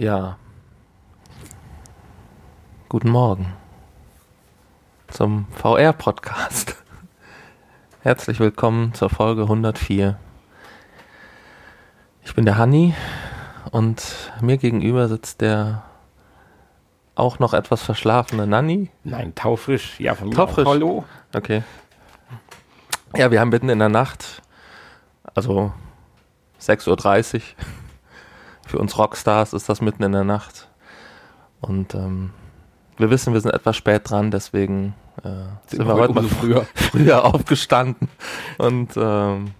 Ja. Guten Morgen zum VR-Podcast. Herzlich willkommen zur Folge 104. Ich bin der Hanni und mir gegenüber sitzt der auch noch etwas verschlafene Nanni. Nein, taufrisch. Ja, von mir taufrisch. Auch. Hallo. Okay. Ja, wir haben mitten in der Nacht, also 6.30 Uhr. Für uns Rockstars ist das mitten in der Nacht. Und ähm, wir wissen, wir sind etwas spät dran, deswegen äh, sind, wir heute mal früher, früher aufgestanden und ähm,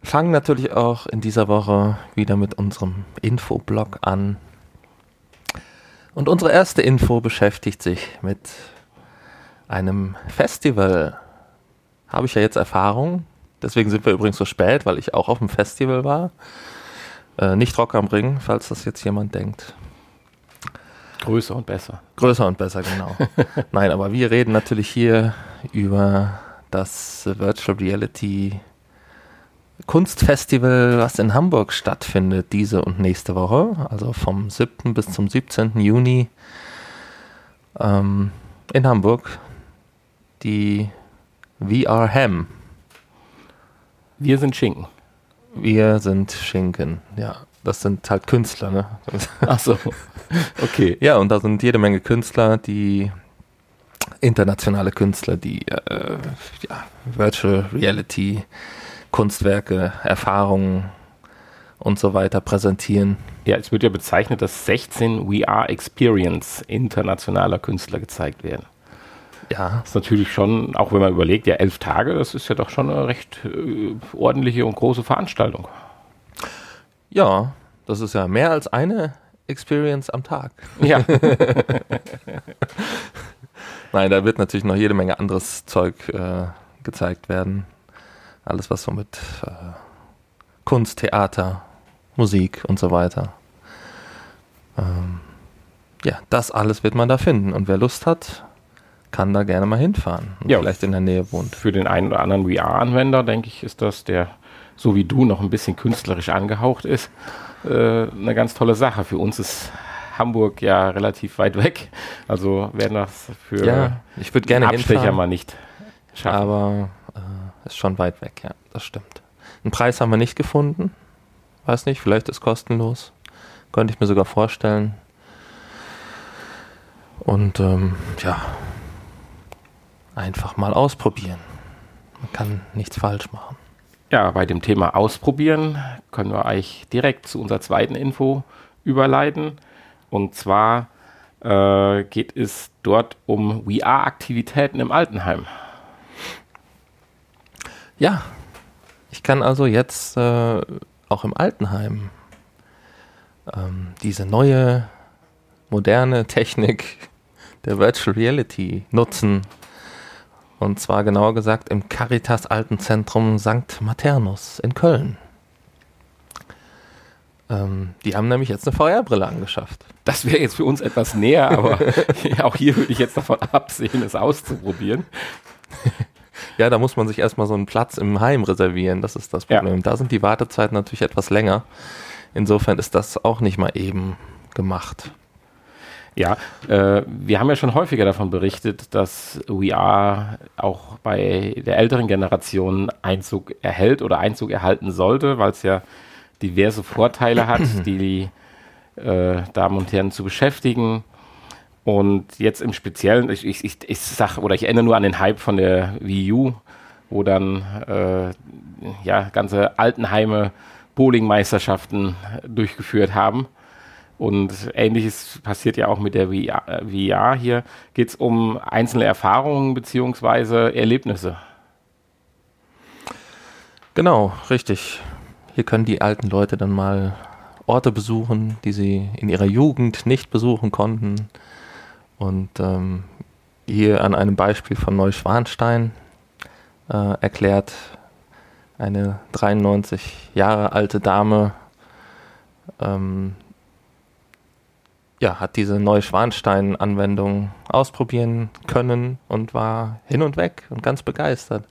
fangen natürlich auch in dieser Woche wieder mit unserem Infoblog an. Und unsere erste Info beschäftigt sich mit einem Festival. Habe ich ja jetzt Erfahrung. Deswegen sind wir übrigens so spät, weil ich auch auf dem Festival war. Äh, nicht Rock am Ring, falls das jetzt jemand denkt. Größer und besser. Größer und besser, genau. Nein, aber wir reden natürlich hier über das Virtual Reality Kunstfestival, was in Hamburg stattfindet, diese und nächste Woche, also vom 7. bis zum 17. Juni ähm, in Hamburg, die VR Ham. Wir sind Schinken. Wir sind Schinken, ja. Das sind halt Künstler, ne? Ach so. Okay. Ja, und da sind jede Menge Künstler, die internationale Künstler, die äh, ja, Virtual Reality Kunstwerke, Erfahrungen und so weiter präsentieren. Ja, es wird ja bezeichnet, dass 16 VR Experience internationaler Künstler gezeigt werden. Ja. Das ist natürlich schon, auch wenn man überlegt, ja, elf Tage, das ist ja doch schon eine recht äh, ordentliche und große Veranstaltung. Ja, das ist ja mehr als eine Experience am Tag. Ja. Nein, da wird natürlich noch jede Menge anderes Zeug äh, gezeigt werden. Alles, was so mit äh, Kunst, Theater, Musik und so weiter. Ähm, ja, das alles wird man da finden. Und wer Lust hat, kann da gerne mal hinfahren und ja, vielleicht in der Nähe wohnt. Für den einen oder anderen VR-Anwender, denke ich, ist das, der so wie du noch ein bisschen künstlerisch angehaucht ist, äh, eine ganz tolle Sache. Für uns ist Hamburg ja relativ weit weg. Also werden das für ja, ich würde gerne Abstecher hinfahren, mal nicht schaffen. Aber äh, ist schon weit weg, ja, das stimmt. Einen Preis haben wir nicht gefunden. Weiß nicht, vielleicht ist kostenlos. Könnte ich mir sogar vorstellen. Und ähm, ja, einfach mal ausprobieren. Man kann nichts falsch machen. Ja, bei dem Thema Ausprobieren können wir eigentlich direkt zu unserer zweiten Info überleiten. Und zwar äh, geht es dort um VR-Aktivitäten im Altenheim. Ja, ich kann also jetzt äh, auch im Altenheim ähm, diese neue, moderne Technik der Virtual Reality nutzen und zwar genauer gesagt im Caritas Altenzentrum St. Maternus in Köln. Ähm, die haben nämlich jetzt eine VR-Brille angeschafft. Das wäre jetzt für uns etwas näher, aber auch hier würde ich jetzt davon absehen, es auszuprobieren. ja, da muss man sich erstmal so einen Platz im Heim reservieren, das ist das Problem. Ja. Da sind die Wartezeiten natürlich etwas länger. Insofern ist das auch nicht mal eben gemacht. Ja, äh, wir haben ja schon häufiger davon berichtet, dass VR auch bei der älteren Generation Einzug erhält oder Einzug erhalten sollte, weil es ja diverse Vorteile hat, die äh, Damen und Herren zu beschäftigen. Und jetzt im Speziellen, ich, ich, ich, sag oder ich erinnere nur an den Hype von der Wii U, wo dann äh, ja ganze Altenheime Bowlingmeisterschaften durchgeführt haben. Und ähnliches passiert ja auch mit der VR, hier. Geht es um einzelne Erfahrungen bzw. Erlebnisse. Genau, richtig. Hier können die alten Leute dann mal Orte besuchen, die sie in ihrer Jugend nicht besuchen konnten. Und ähm, hier an einem Beispiel von Neuschwanstein äh, erklärt eine 93 Jahre alte Dame, ähm, ja, hat diese neue Schwanstein-Anwendung ausprobieren können und war hin und weg und ganz begeistert.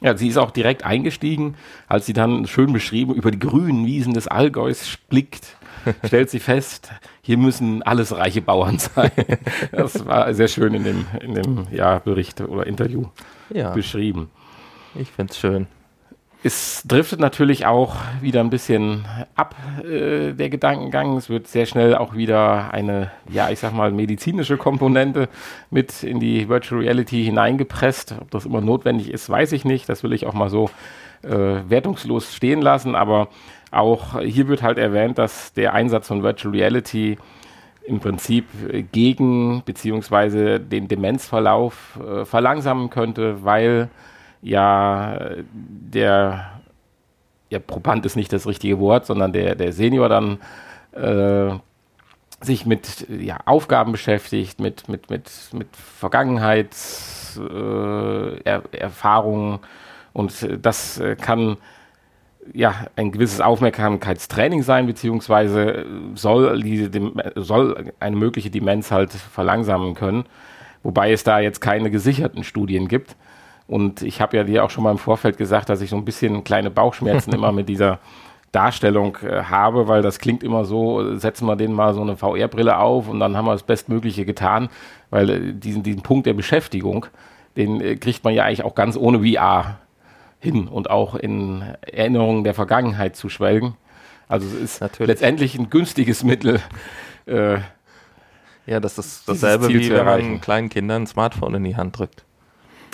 Ja, sie ist auch direkt eingestiegen, als sie dann schön beschrieben über die grünen Wiesen des Allgäus blickt, stellt sie fest, hier müssen alles reiche Bauern sein. Das war sehr schön in dem, in dem ja, Bericht oder Interview Ja, beschrieben. ich finde es schön. Es driftet natürlich auch wieder ein bisschen ab, äh, der Gedankengang. Es wird sehr schnell auch wieder eine, ja, ich sag mal, medizinische Komponente mit in die Virtual Reality hineingepresst. Ob das immer notwendig ist, weiß ich nicht. Das will ich auch mal so äh, wertungslos stehen lassen. Aber auch hier wird halt erwähnt, dass der Einsatz von Virtual Reality im Prinzip gegen beziehungsweise den Demenzverlauf äh, verlangsamen könnte, weil ja der ja, Proband ist nicht das richtige Wort, sondern der, der Senior dann äh, sich mit ja, Aufgaben beschäftigt, mit, mit, mit, mit Vergangenheitserfahrungen äh, und das kann ja, ein gewisses Aufmerksamkeitstraining sein, beziehungsweise soll, diese, soll eine mögliche Demenz halt verlangsamen können, wobei es da jetzt keine gesicherten Studien gibt. Und ich habe ja dir auch schon mal im Vorfeld gesagt, dass ich so ein bisschen kleine Bauchschmerzen immer mit dieser Darstellung äh, habe, weil das klingt immer so, setzen wir denen mal so eine VR-Brille auf und dann haben wir das Bestmögliche getan, weil äh, diesen, diesen Punkt der Beschäftigung, den äh, kriegt man ja eigentlich auch ganz ohne VR hin und auch in Erinnerungen der Vergangenheit zu schwelgen. Also es ist Natürlich. letztendlich ein günstiges Mittel. Äh, Ja, das ist dasselbe, wie wenn man kleinen Kindern ein Smartphone in die Hand drückt.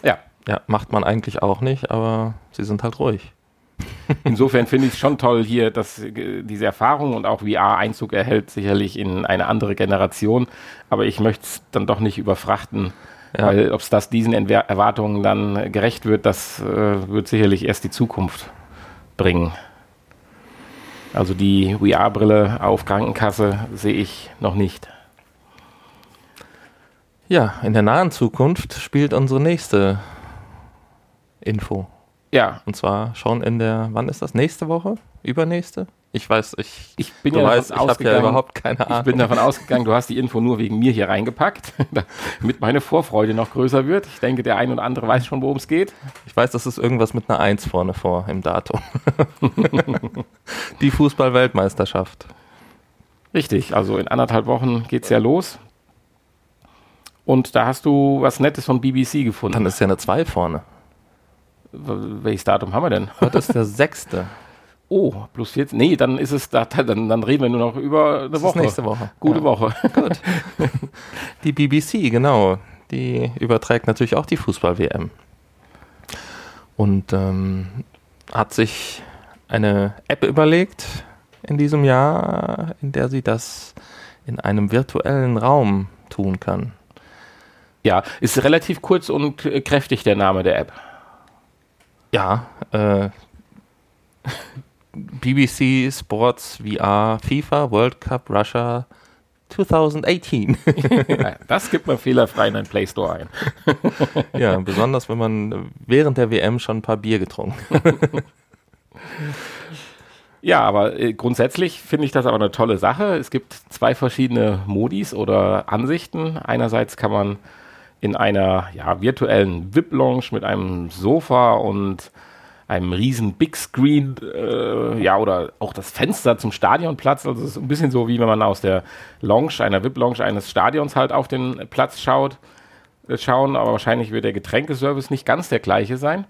ja, Ja, macht man eigentlich auch nicht, aber sie sind halt ruhig. Insofern finde ich es schon toll hier, dass äh, diese Erfahrung und auch VR Einzug erhält, sicherlich in eine andere Generation. Aber ich möchte es dann doch nicht überfrachten, Ja. weil ob es das diesen Entwer Erwartungen dann gerecht wird, das äh, wird sicherlich erst die Zukunft bringen. Also die VR-Brille auf Krankenkasse sehe ich noch nicht. Ja, in der nahen Zukunft spielt unsere nächste Info. Ja, Und zwar schon in der, wann ist das? Nächste Woche? Übernächste? Ich weiß, ich, ich bin ja weißt, ich habe ja ausgegangen- überhaupt keine Ahnung. Ich bin davon ausgegangen, du hast die Info nur wegen mir hier reingepackt, damit meine Vorfreude noch größer wird. Ich denke, der ein oder andere weiß schon, worum es geht. Ich weiß, das ist irgendwas mit einer Eins vorne vor im Datum. Die Fußball-Weltmeisterschaft. Richtig, also in anderthalb Wochen geht es ja los. Und da hast du was Nettes von BBC Dann gefunden. ist ja eine Zwei vorne. Welches Datum haben wir denn? Heute ist der sechste. Oh, plus 14. Nee, dann ist es, da, dann, dann reden wir nur noch über eine Das Woche. ist nächste Woche. Gute Ja. Woche. Gut. Die BBC, genau. Die überträgt natürlich auch die Fußball-WM. Und ähm, hat sich eine App überlegt in diesem Jahr, in der sie das in einem virtuellen Raum tun kann. Ja, ist relativ kurz und äh, kräftig der Name der App. Ja, äh, BBC Sports VR FIFA World Cup Russia 2018. Ja, das gibt man fehlerfrei in einen Play Store ein. ja, besonders wenn man während der WM schon ein paar Bier getrunken hat. Ja, aber äh, grundsätzlich finde ich das aber eine tolle Sache. Es gibt zwei verschiedene Modis oder Ansichten. Einerseits kann man in einer ja, virtuellen VIP-Lounge mit einem Sofa und einem riesen Big Screen, äh, ja, oder auch das Fenster zum Stadionplatz. Also es ist ein bisschen so, wie wenn man aus der Lounge, einer VIP-Lounge eines Stadions halt auf den Platz schaut, äh, schauen, aber wahrscheinlich wird der Getränkeservice nicht ganz der gleiche sein.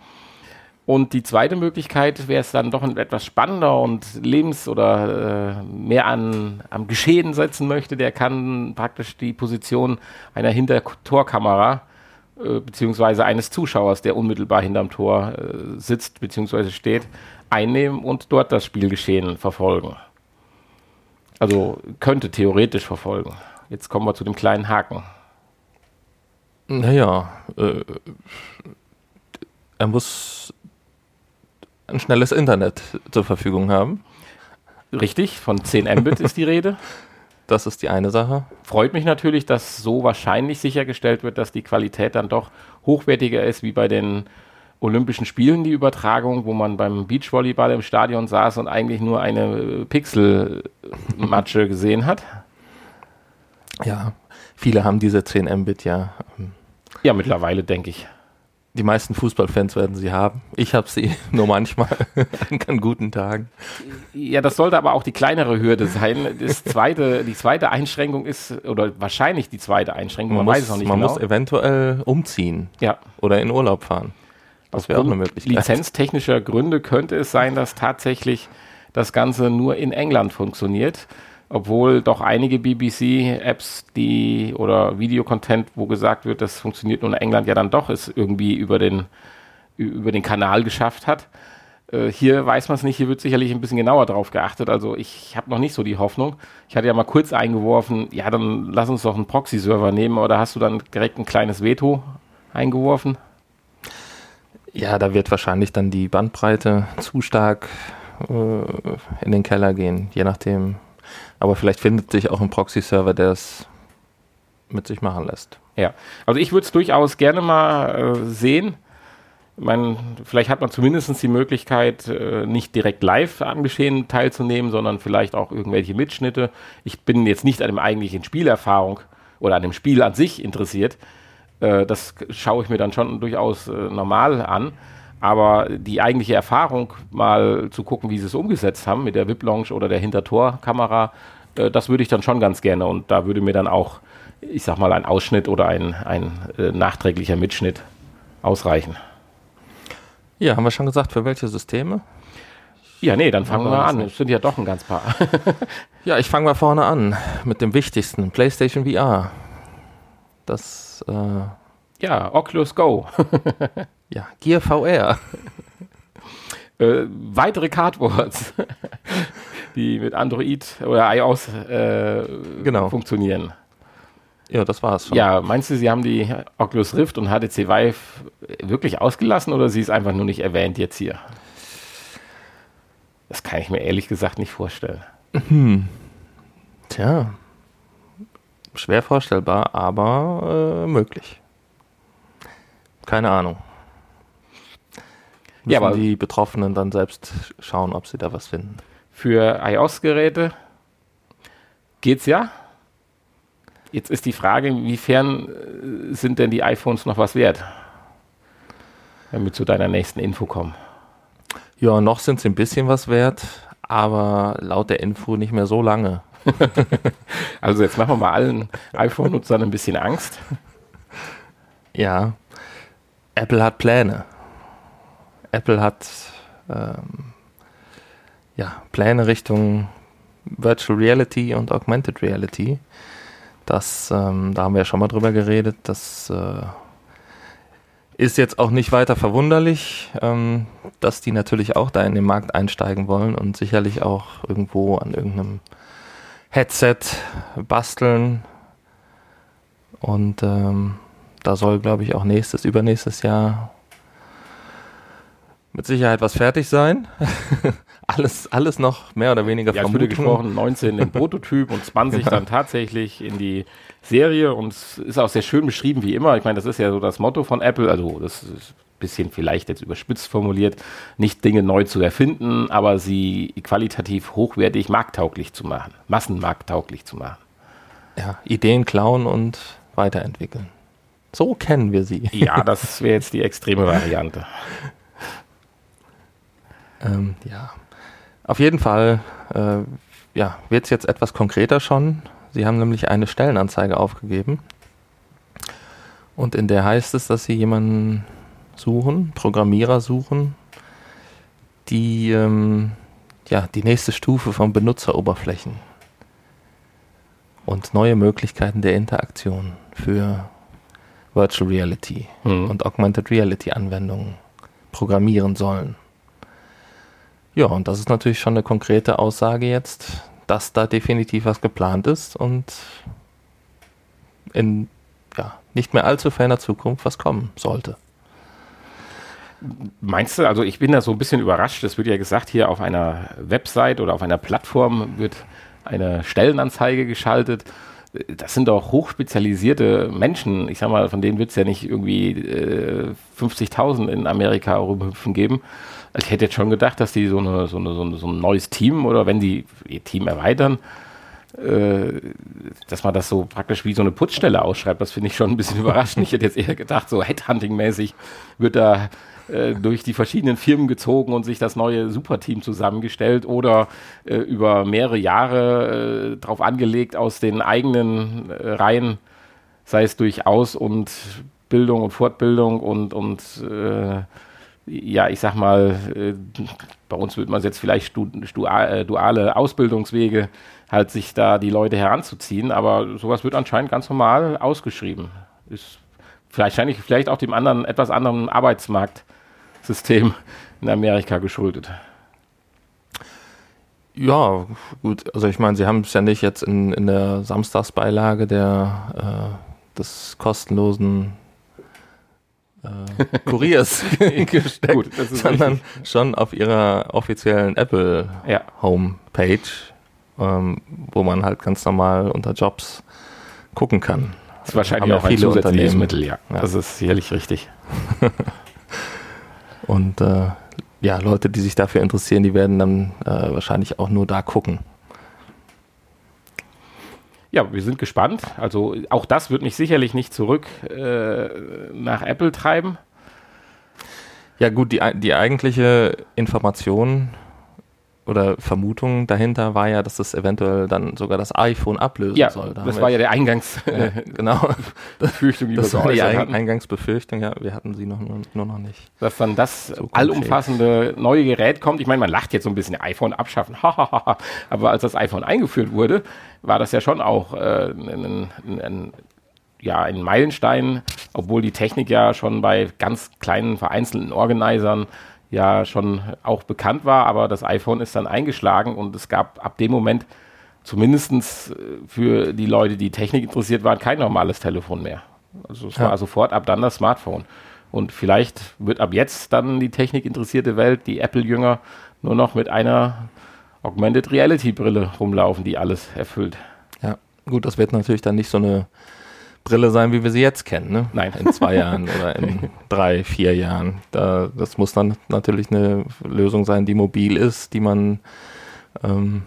Und die zweite Möglichkeit wäre es dann doch etwas spannender und lebens- oder äh, mehr an, am Geschehen setzen möchte, der kann praktisch die Position einer Hintertorkamera äh, beziehungsweise eines Zuschauers, der unmittelbar hinterm Tor äh, sitzt beziehungsweise steht, einnehmen und dort das Spielgeschehen verfolgen. Also könnte theoretisch verfolgen. Jetzt kommen wir zu dem kleinen Haken. Naja, äh, er muss ein schnelles Internet zur Verfügung haben. Richtig, von 10 Mbit ist die Rede. Das ist die eine Sache. freut mich natürlich, dass so wahrscheinlich sichergestellt wird, dass die Qualität dann doch hochwertiger ist wie bei den Olympischen Spielen, die Übertragung, wo man beim Beachvolleyball im Stadion saß und eigentlich nur eine äh, Pixelmatsche gesehen hat. Ja, viele haben diese 10 Mbit ja. ähm, Ja, mittlerweile denke ich. Die meisten Fußballfans werden sie haben. Ich habe sie nur manchmal an guten Tagen. Ja, das sollte aber auch die kleinere Hürde sein. Das zweite, die zweite Einschränkung ist, oder wahrscheinlich die zweite Einschränkung, man, man weiß es noch nicht Man genau. muss eventuell umziehen ja. oder in Urlaub fahren. Das wäre auch eine Möglichkeit. Lizenztechnischer Gründe könnte es sein, dass tatsächlich das Ganze nur in England funktioniert obwohl doch einige BBC-Apps, die oder Videocontent, wo gesagt wird, das funktioniert nur in England, ja dann doch es irgendwie über den, über den Kanal geschafft hat. Äh, hier weiß man es nicht, hier wird sicherlich ein bisschen genauer drauf geachtet. Also ich habe noch nicht so die Hoffnung. Ich hatte ja mal kurz eingeworfen, ja, dann lass uns doch einen Proxy-Server nehmen, oder hast du dann direkt ein kleines Veto eingeworfen? Ja, da wird wahrscheinlich dann die Bandbreite zu stark äh, in den Keller gehen, je nachdem, aber vielleicht findet sich auch ein Proxy-Server, der es mit sich machen lässt. Ja, also ich würde es durchaus gerne mal äh, sehen. Meine, vielleicht hat man zumindest die Möglichkeit, äh, nicht direkt live am Geschehen teilzunehmen, sondern vielleicht auch irgendwelche Mitschnitte. Ich bin jetzt nicht an dem eigentlichen Spielerfahrung oder an dem Spiel an sich interessiert. Äh, das schaue ich mir dann schon durchaus äh, normal an. Aber die eigentliche Erfahrung, mal zu gucken, wie sie es umgesetzt haben mit der VIP-Lounge oder der Hintertorkamera, äh, das würde ich dann schon ganz gerne. Und da würde mir dann auch, ich sag mal, ein Ausschnitt oder ein, ein äh, nachträglicher Mitschnitt ausreichen. Ja, haben wir schon gesagt, für welche Systeme? Ja, nee, dann fangen wir an. Es sind ja doch ein ganz paar. ja, ich fange mal vorne an mit dem wichtigsten, PlayStation VR. Das äh, ja, Oculus Go. ja, Gear VR. äh, weitere Cardboards, die mit Android oder iOS äh, genau. funktionieren. Ja, das war's schon. Ja, meinst du, sie haben die Oculus Rift und HTC Vive wirklich ausgelassen oder sie ist einfach nur nicht erwähnt jetzt hier? Das kann ich mir ehrlich gesagt nicht vorstellen. Hm. Tja, schwer vorstellbar, aber äh, möglich. Keine Ahnung. Müssen ja, aber die Betroffenen dann selbst schauen, ob sie da was finden. Für iOS-Geräte geht's ja. Jetzt ist die Frage, inwiefern äh, sind denn die iPhones noch was wert? Wenn wir zu deiner nächsten Info kommen. Ja, noch sind sie ein bisschen was wert, aber laut der Info nicht mehr so lange. also jetzt machen wir mal allen iPhone-Nutzern ein bisschen Angst. Ja, Apple hat Pläne. Apple hat ähm, ja, Pläne Richtung Virtual Reality und Augmented Reality. Das, ähm, da haben wir ja schon mal drüber geredet. Das äh, ist jetzt auch nicht weiter verwunderlich, ähm, dass die natürlich auch da in den Markt einsteigen wollen und sicherlich auch irgendwo an irgendeinem Headset basteln. Und ähm, da soll, glaube ich, auch nächstes, übernächstes Jahr mit Sicherheit was fertig sein. alles, alles noch mehr oder weniger ja, Vermutung. gesprochen, 19 in Prototyp und 20 dann tatsächlich in die Serie und es ist auch sehr schön beschrieben wie immer. Ich meine, das ist ja so das Motto von Apple, also das ist ein bisschen vielleicht jetzt überspitzt formuliert, nicht Dinge neu zu erfinden, aber sie qualitativ hochwertig markttauglich zu machen, massenmarkttauglich zu machen. Ja, Ideen klauen und weiterentwickeln. So kennen wir sie. Ja, das wäre jetzt die extreme Variante. ähm, ja. Auf jeden Fall äh, ja, wird es jetzt etwas konkreter schon. Sie haben nämlich eine Stellenanzeige aufgegeben. Und in der heißt es, dass sie jemanden suchen, Programmierer suchen, die ähm, ja, die nächste Stufe von Benutzeroberflächen und neue Möglichkeiten der Interaktion für Virtual Reality mhm. und Augmented Reality Anwendungen programmieren sollen. Ja, und das ist natürlich schon eine konkrete Aussage jetzt, dass da definitiv was geplant ist und in ja, nicht mehr allzu ferner Zukunft was kommen sollte. Meinst du, also ich bin da so ein bisschen überrascht, es wird ja gesagt, hier auf einer Website oder auf einer Plattform wird eine Stellenanzeige geschaltet das sind doch hochspezialisierte Menschen. Ich sag mal, von denen wird es ja nicht irgendwie äh, 50.000 in Amerika rumhüpfen geben. Ich hätte jetzt schon gedacht, dass die so, eine, so, eine, so, eine, so ein neues Team oder wenn die ihr Team erweitern, äh, dass man das so praktisch wie so eine Putzstelle ausschreibt. Das finde ich schon ein bisschen überraschend. Ich hätte jetzt eher gedacht, so Headhunting-mäßig wird da äh, durch die verschiedenen Firmen gezogen und sich das neue Superteam zusammengestellt oder äh, über mehrere Jahre äh, drauf angelegt aus den eigenen äh, Reihen, sei es durch Aus- und Bildung und Fortbildung und, und äh, ja, ich sag mal, äh, bei uns würde man jetzt vielleicht stu, duale Ausbildungswege halt sich da die Leute heranzuziehen, aber sowas wird anscheinend ganz normal ausgeschrieben. Ist vielleicht, vielleicht auch dem anderen, etwas anderen Arbeitsmarkt System in Amerika geschuldet. Ja, gut. Also ich meine, sie haben es ja nicht jetzt in, in der Samstagsbeilage der, äh, des kostenlosen äh, Kuriers gesteckt, gut, sondern richtig. schon auf ihrer offiziellen Apple ja. Homepage, ähm, wo man halt ganz normal unter Jobs gucken kann. Das ist wahrscheinlich auch ein zusätzliches Mittel, ja. ja. Das ist sicherlich richtig. Und äh, ja, Leute, die sich dafür interessieren, die werden dann äh, wahrscheinlich auch nur da gucken. Ja, wir sind gespannt. Also auch das wird mich sicherlich nicht zurück äh, nach Apple treiben. Ja gut, die, die eigentliche Information oder Vermutung dahinter war ja, dass das eventuell dann sogar das iPhone ablösen ja, soll. Da das war ja der Eingangs ja, genau. Befürchtung, die das wir war die Ein Eingangsbefürchtung, ja, wir hatten sie noch, nur, nur noch nicht. Dass dann das so allumfassende neue Gerät kommt. Ich meine, man lacht jetzt so ein bisschen iPhone abschaffen, aber als das iPhone eingeführt wurde, war das ja schon auch äh, ein, ein, ein ja, ein Meilenstein, obwohl die Technik ja schon bei ganz kleinen vereinzelten Organisern ja schon auch bekannt war, aber das iPhone ist dann eingeschlagen und es gab ab dem Moment zumindest äh, für die Leute, die Technik interessiert waren, kein normales Telefon mehr. Also es ja. war sofort ab dann das Smartphone. Und vielleicht wird ab jetzt dann die technikinteressierte Welt, die Apple-Jünger, nur noch mit einer Augmented Reality-Brille rumlaufen, die alles erfüllt. Ja, gut, das wird natürlich dann nicht so eine Brille sein, wie wir sie jetzt kennen. Ne? Nein. In zwei Jahren oder in drei, vier Jahren. Da, das muss dann natürlich eine Lösung sein, die mobil ist, die man ähm,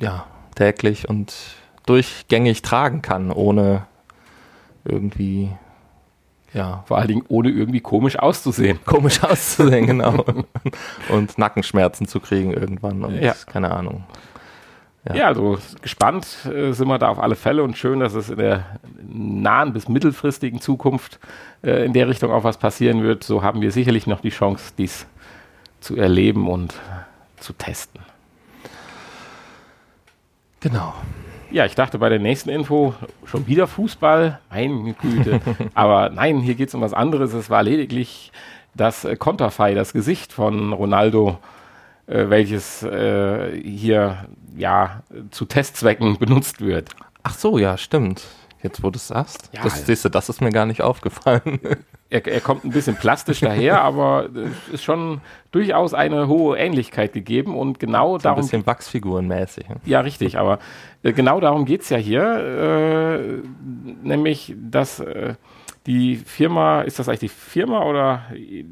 ja, täglich und durchgängig tragen kann, ohne irgendwie ja. Vor allen Dingen ohne irgendwie komisch auszusehen. Komisch auszusehen, genau. und Nackenschmerzen zu kriegen irgendwann und ja. keine Ahnung. Ja. ja, also gespannt äh, sind wir da auf alle Fälle und schön, dass es in der nahen bis mittelfristigen Zukunft äh, in der Richtung auch was passieren wird. So haben wir sicherlich noch die Chance, dies zu erleben und zu testen. Genau. Ja, ich dachte bei der nächsten Info schon wieder Fußball. Meine Güte. Aber nein, hier geht es um was anderes. Es war lediglich das äh, Konterfei, das Gesicht von Ronaldo, äh, welches äh, hier ja, zu Testzwecken benutzt wird. Ach so, ja, stimmt. Jetzt, wo du es sagst. Ja, das, siehst du, das ist mir gar nicht aufgefallen. Er, er kommt ein bisschen plastisch daher, aber es ist schon durchaus eine hohe Ähnlichkeit gegeben und genau so darum. Ein bisschen Wachsfigurenmäßig. Ja, richtig, aber äh, genau darum geht es ja hier. Äh, nämlich, dass äh, die Firma, ist das eigentlich die Firma oder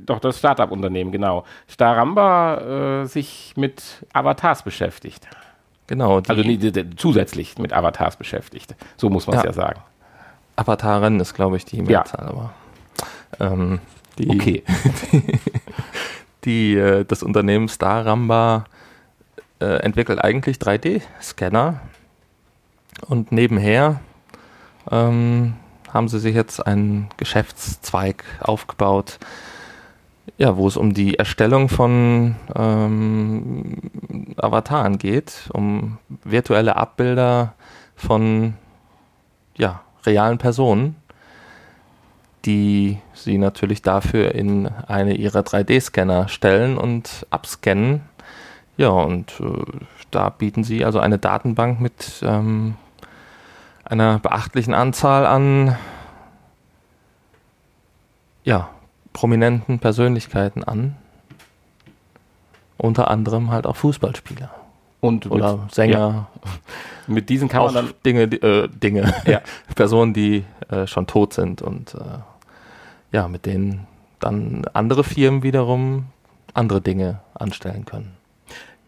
doch das Startup-Unternehmen, genau, Staramba äh, sich mit Avatars beschäftigt. Genau. also die, die, zusätzlich mit Avatars beschäftigt. So muss man es ja. ja. sagen. Avataren ist, glaube ich, die Mehrzahl, ja. aber. Ähm, die, okay. die, äh, das Unternehmen Staramba äh, entwickelt eigentlich 3D-Scanner und nebenher ähm, haben sie sich jetzt einen Geschäftszweig aufgebaut, ja, wo es um die Erstellung von ähm, Avataren geht, um virtuelle Abbilder von ja, realen Personen, die sie natürlich dafür in eine ihrer 3D-Scanner stellen und abscannen. Ja, und äh, da bieten sie also eine Datenbank mit ähm, einer beachtlichen Anzahl an ja, prominenten Persönlichkeiten an. Unter anderem halt auch Fußballspieler. Und oder mit, Sänger. Ja. Mit diesen kann man dann Dinge, äh, Dinge, ja. Personen, die äh, schon tot sind und äh, ja, mit denen dann andere Firmen wiederum andere Dinge anstellen können.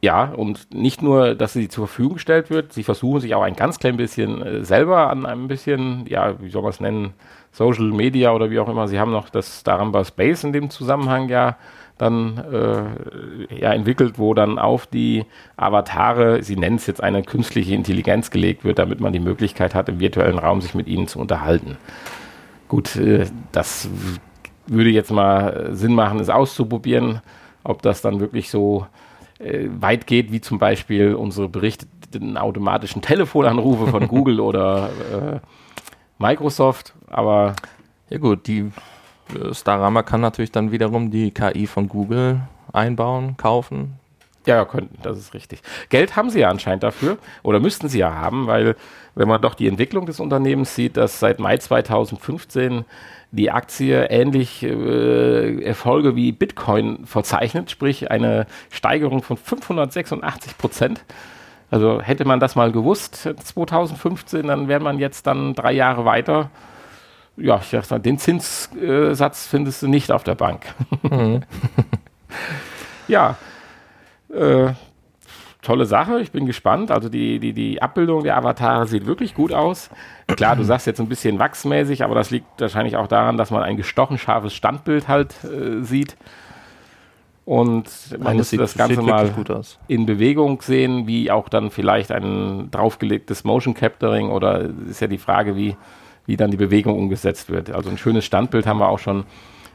Ja, und nicht nur, dass sie zur Verfügung gestellt wird, sie versuchen sich auch ein ganz klein bisschen äh, selber an einem bisschen, ja, wie soll man es nennen, Social Media oder wie auch immer. Sie haben noch das Daramba Space in dem Zusammenhang ja dann äh, ja, entwickelt, wo dann auf die Avatare, sie nennen es jetzt eine künstliche Intelligenz gelegt wird, damit man die Möglichkeit hat, im virtuellen Raum sich mit ihnen zu unterhalten. Gut, äh, das würde jetzt mal Sinn machen, es auszuprobieren, ob das dann wirklich so äh, weit geht, wie zum Beispiel unsere berichteten automatischen Telefonanrufe von Google oder äh, Microsoft. Aber ja gut, die äh, Starama kann natürlich dann wiederum die KI von Google einbauen, kaufen. Ja, könnten, das ist richtig. Geld haben sie ja anscheinend dafür oder müssten sie ja haben, weil wenn man doch die Entwicklung des Unternehmens sieht, dass seit Mai 2015 die Aktie ähnlich äh, Erfolge wie Bitcoin verzeichnet, sprich eine Steigerung von 586 Prozent. Also hätte man das mal gewusst 2015, dann wäre man jetzt dann drei Jahre weiter. Ja, ich sag mal, den Zinssatz findest du nicht auf der Bank. Mhm. ja, äh, tolle Sache. Ich bin gespannt. Also die, die, die Abbildung der Avatare sieht wirklich gut aus. Klar, du sagst jetzt ein bisschen wachsmäßig, aber das liegt wahrscheinlich auch daran, dass man ein gestochen scharfes Standbild halt äh, sieht. Und man muss das Ganze mal in Bewegung sehen, wie auch dann vielleicht ein draufgelegtes Motion Capturing oder ist ja die Frage, wie, wie dann die Bewegung umgesetzt wird. Also ein schönes Standbild haben wir auch schon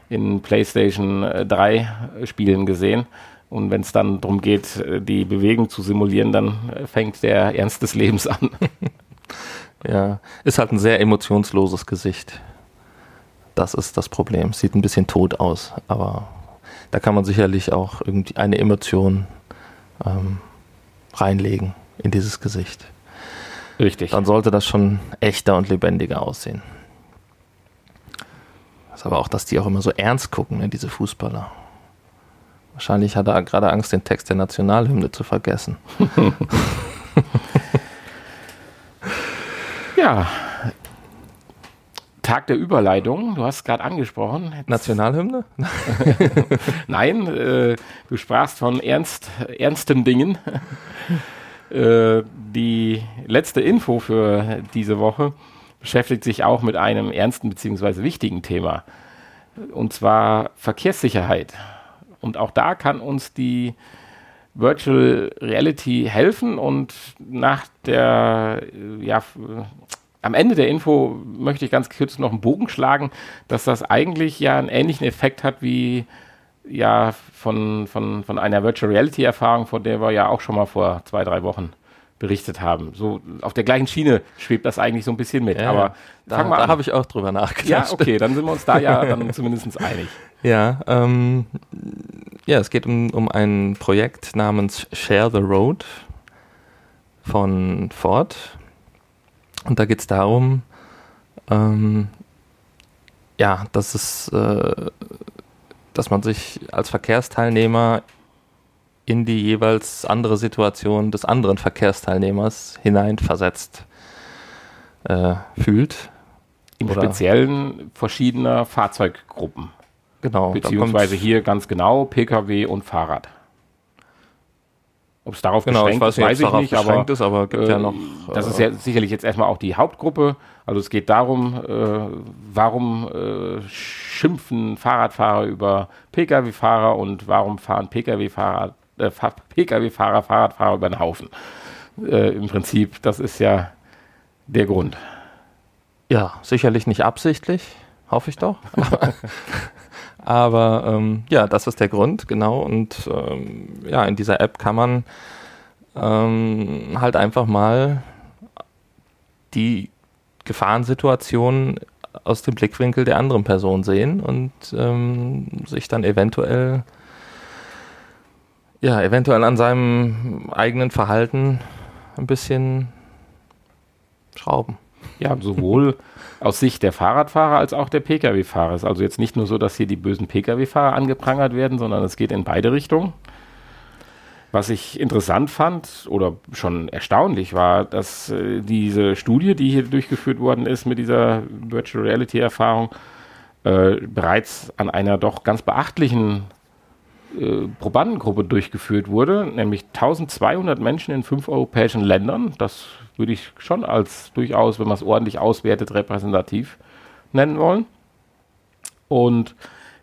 in PlayStation 3 äh, Spielen gesehen. Und wenn es dann darum geht, äh, die Bewegung zu simulieren, dann äh, fängt der Ernst des Lebens an. ja, ist halt ein sehr emotionsloses Gesicht. Das ist das Problem. Sieht ein bisschen tot aus, aber da kann man sicherlich auch irgendwie eine Emotion ähm, reinlegen in dieses Gesicht. Richtig. Dann sollte das schon echter und lebendiger aussehen. Ist aber auch, dass die auch immer so ernst gucken, ne, diese Fußballer. Wahrscheinlich hat er gerade Angst, den Text der Nationalhymne zu vergessen. ja. Tag der Überleitung, du hast es gerade angesprochen. Nationalhymne? Nein, äh, du sprachst von ernst, ernsten Dingen. äh, die letzte Info für diese Woche beschäftigt sich auch mit einem ernsten bzw. wichtigen Thema. Und zwar Verkehrssicherheit. Und auch da kann uns die Virtual Reality helfen. Und nach der, ja, am Ende der Info möchte ich ganz kurz noch einen Bogen schlagen, dass das eigentlich ja einen ähnlichen Effekt hat wie ja von, von, von einer Virtual Reality Erfahrung, von der wir ja auch schon mal vor zwei, drei Wochen berichtet haben. So auf der gleichen Schiene schwebt das eigentlich so ein bisschen mit. Ja, Aber da, da habe ich auch drüber nachgedacht. Ja, okay, dann sind wir uns da ja dann zumindest einig. Ja, ähm, ja, es geht um, um ein Projekt namens Share the Road von Ford. Und da geht es darum, ähm, ja, dass es, äh, dass man sich als Verkehrsteilnehmer in die jeweils andere Situation des anderen Verkehrsteilnehmers hineinversetzt äh, fühlt. Im Speziellen verschiedener Fahrzeuggruppen. Genau. Beziehungsweise hier ganz genau Pkw und Fahrrad. Ob es darauf genau, beschränkt ist, weiß ich nicht, aber, ist, aber äh, ja noch. Das ist ja sicherlich jetzt erstmal auch die Hauptgruppe. Also es geht darum, äh, warum äh, schimpfen Fahrradfahrer über Pkw-Fahrer und warum fahren Pkw-Fahrer äh, Pkw-Fahrer, Fahrradfahrer über den Haufen. Äh, Im Prinzip, das ist ja der Grund. Ja, sicherlich nicht absichtlich, hoffe ich doch. Aber ähm, ja, das ist der Grund, genau. Und ähm, ja, in dieser App kann man ähm, halt einfach mal die Gefahrensituation aus dem Blickwinkel der anderen Person sehen und ähm, sich dann eventuell ja, eventuell an seinem eigenen Verhalten ein bisschen schrauben. Ja, sowohl aus Sicht der Fahrradfahrer als auch der Pkw-Fahrer. Es ist also jetzt nicht nur so, dass hier die bösen Pkw-Fahrer angeprangert werden, sondern es geht in beide Richtungen. Was ich interessant fand oder schon erstaunlich war, dass äh, diese Studie, die hier durchgeführt worden ist mit dieser Virtual Reality Erfahrung, äh, bereits an einer doch ganz beachtlichen äh, Probandengruppe durchgeführt wurde, nämlich 1200 Menschen in fünf europäischen Ländern. Das würde ich schon als durchaus, wenn man es ordentlich auswertet, repräsentativ nennen wollen. Und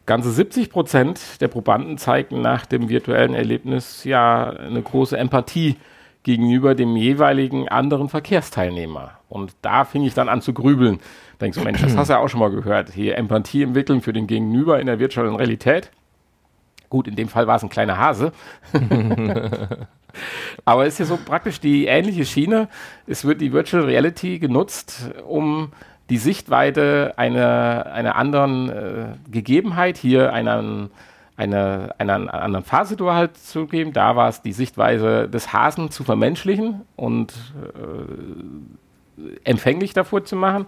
ganze 70 Prozent der Probanden zeigten nach dem virtuellen Erlebnis ja eine große Empathie gegenüber dem jeweiligen anderen Verkehrsteilnehmer. Und da fing ich dann an zu grübeln. Denkst du, Mensch, das hast du ja auch schon mal gehört. Hier Empathie entwickeln für den Gegenüber in der virtuellen Realität. Gut, in dem Fall war es ein kleiner Hase. Aber es ist ja so praktisch die ähnliche Schiene. Es wird die Virtual Reality genutzt, um die Sichtweite einer, einer anderen äh, Gegebenheit, hier einen, eine, einer anderen Phase halt zu geben. Da war es die Sichtweise des Hasen zu vermenschlichen und äh, empfänglich davor zu machen.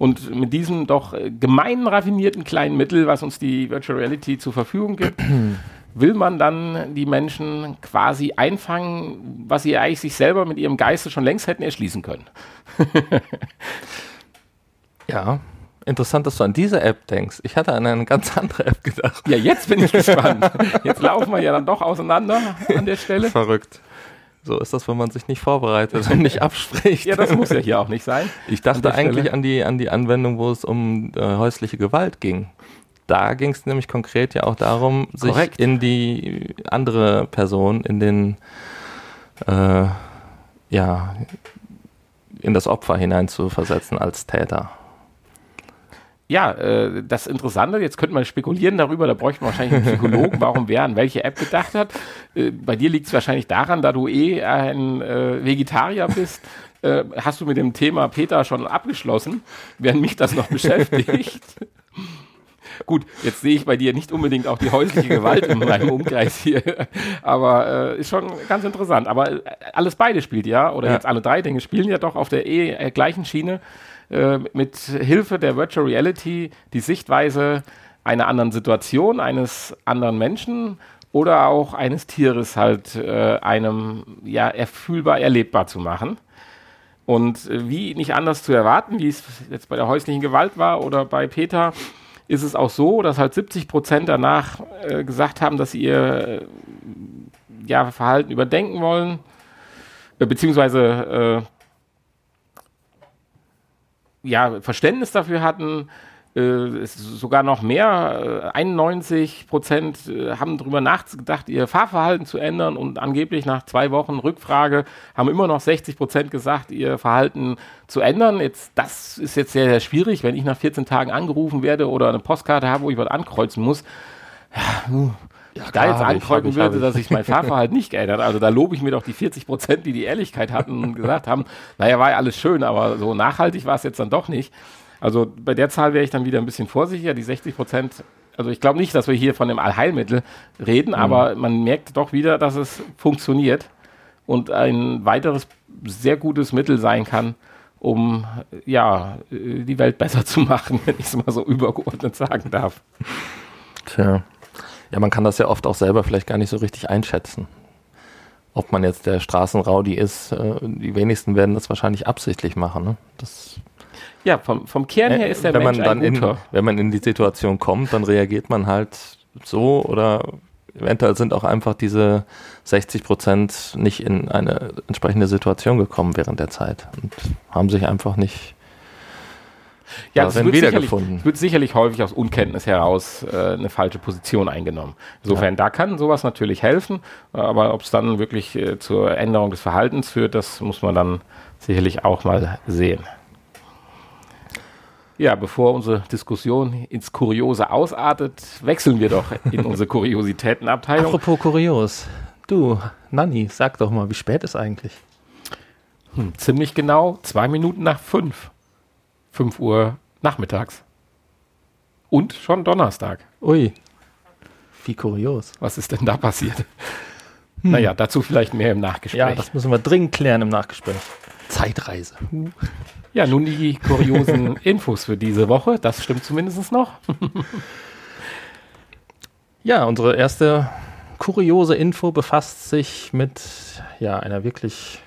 Und mit diesem doch gemeinen, raffinierten kleinen Mittel, was uns die Virtual Reality zur Verfügung gibt, will man dann die Menschen quasi einfangen, was sie eigentlich sich selber mit ihrem Geiste schon längst hätten erschließen können. ja, interessant, dass du an diese App denkst. Ich hatte an eine ganz andere App gedacht. Ja, jetzt bin ich gespannt. Jetzt laufen wir ja dann doch auseinander an der Stelle. Verrückt. So ist das, wenn man sich nicht vorbereitet und nicht abspricht. ja, das muss ja hier auch nicht sein. Ich dachte an eigentlich an die, an die Anwendung, wo es um äh, häusliche Gewalt ging da ging es nämlich konkret ja auch darum, sich Korrekt. in die andere Person, in den, äh, ja, in das Opfer hineinzuversetzen als Täter. Ja, äh, das Interessante, jetzt könnte man spekulieren darüber, da bräuchte man wahrscheinlich einen Psychologen, warum wer an welche App gedacht hat. Äh, bei dir liegt es wahrscheinlich daran, da du eh ein äh, Vegetarier bist, äh, hast du mit dem Thema Peter schon abgeschlossen, während mich das noch beschäftigt. Gut, jetzt sehe ich bei dir nicht unbedingt auch die häusliche Gewalt in meinem Umkreis hier, aber äh, ist schon ganz interessant. Aber äh, alles beide spielt ja, oder ja. jetzt alle drei Dinge spielen ja doch auf der eh äh, gleichen Schiene äh, mit Hilfe der Virtual Reality die Sichtweise einer anderen Situation, eines anderen Menschen oder auch eines Tieres halt äh, einem ja erfühlbar erlebbar zu machen. Und äh, wie nicht anders zu erwarten, wie es jetzt bei der häuslichen Gewalt war oder bei Peter, ist es auch so, dass halt 70 Prozent danach äh, gesagt haben, dass sie ihr äh, ja, Verhalten überdenken wollen, äh, beziehungsweise äh, ja, Verständnis dafür hatten, äh, sogar noch mehr, 91 äh, Prozent äh, haben darüber nachgedacht, ihr Fahrverhalten zu ändern und angeblich nach zwei Wochen Rückfrage haben immer noch 60 Prozent gesagt, ihr Verhalten zu ändern. Jetzt, das ist jetzt sehr, sehr schwierig, wenn ich nach 14 Tagen angerufen werde oder eine Postkarte habe, wo ich was ankreuzen muss. Ja, ja, da jetzt ankreuzen würde, dass sich mein Fahrverhalten nicht geändert. Also da lobe ich mir doch die 40 Prozent, die die Ehrlichkeit hatten und gesagt haben, naja, war ja alles schön, aber so nachhaltig war es jetzt dann doch nicht. Also bei der Zahl wäre ich dann wieder ein bisschen vorsichtiger. Die 60 Prozent, also ich glaube nicht, dass wir hier von einem Allheilmittel reden, mhm. aber man merkt doch wieder, dass es funktioniert und ein weiteres sehr gutes Mittel sein kann, um ja, die Welt besser zu machen, wenn ich es mal so übergeordnet sagen darf. Tja. Ja, man kann das ja oft auch selber vielleicht gar nicht so richtig einschätzen. Ob man jetzt der Straßenraudi ist, äh, die wenigsten werden das wahrscheinlich absichtlich machen. Ne? Das ja, vom, vom Kern her ist der wenn Mensch man dann in, Wenn man in die Situation kommt, dann reagiert man halt so oder eventuell sind auch einfach diese 60 Prozent nicht in eine entsprechende Situation gekommen während der Zeit und haben sich einfach nicht ja, es wird, wiedergefunden. wird sicherlich häufig aus Unkenntnis heraus äh, eine falsche Position eingenommen. Insofern, ja. da kann sowas natürlich helfen, aber ob es dann wirklich äh, zur Änderung des Verhaltens führt, das muss man dann sicherlich auch mal sehen. Ja, bevor unsere Diskussion ins Kuriose ausartet, wechseln wir doch in unsere Kuriositätenabteilung. Apropos kurios. Du, Nanni, sag doch mal, wie spät ist eigentlich? Hm, ziemlich genau zwei Minuten nach fünf. Fünf Uhr nachmittags. Und schon Donnerstag. Ui. Wie kurios. Was ist denn da passiert? Hm. Naja, dazu vielleicht mehr im Nachgespräch. Ja, das müssen wir dringend klären im Nachgespräch. Zeitreise. Ja, nun die kuriosen Infos für diese Woche. Das stimmt zumindest noch. ja, unsere erste kuriose Info befasst sich mit ja, einer wirklich,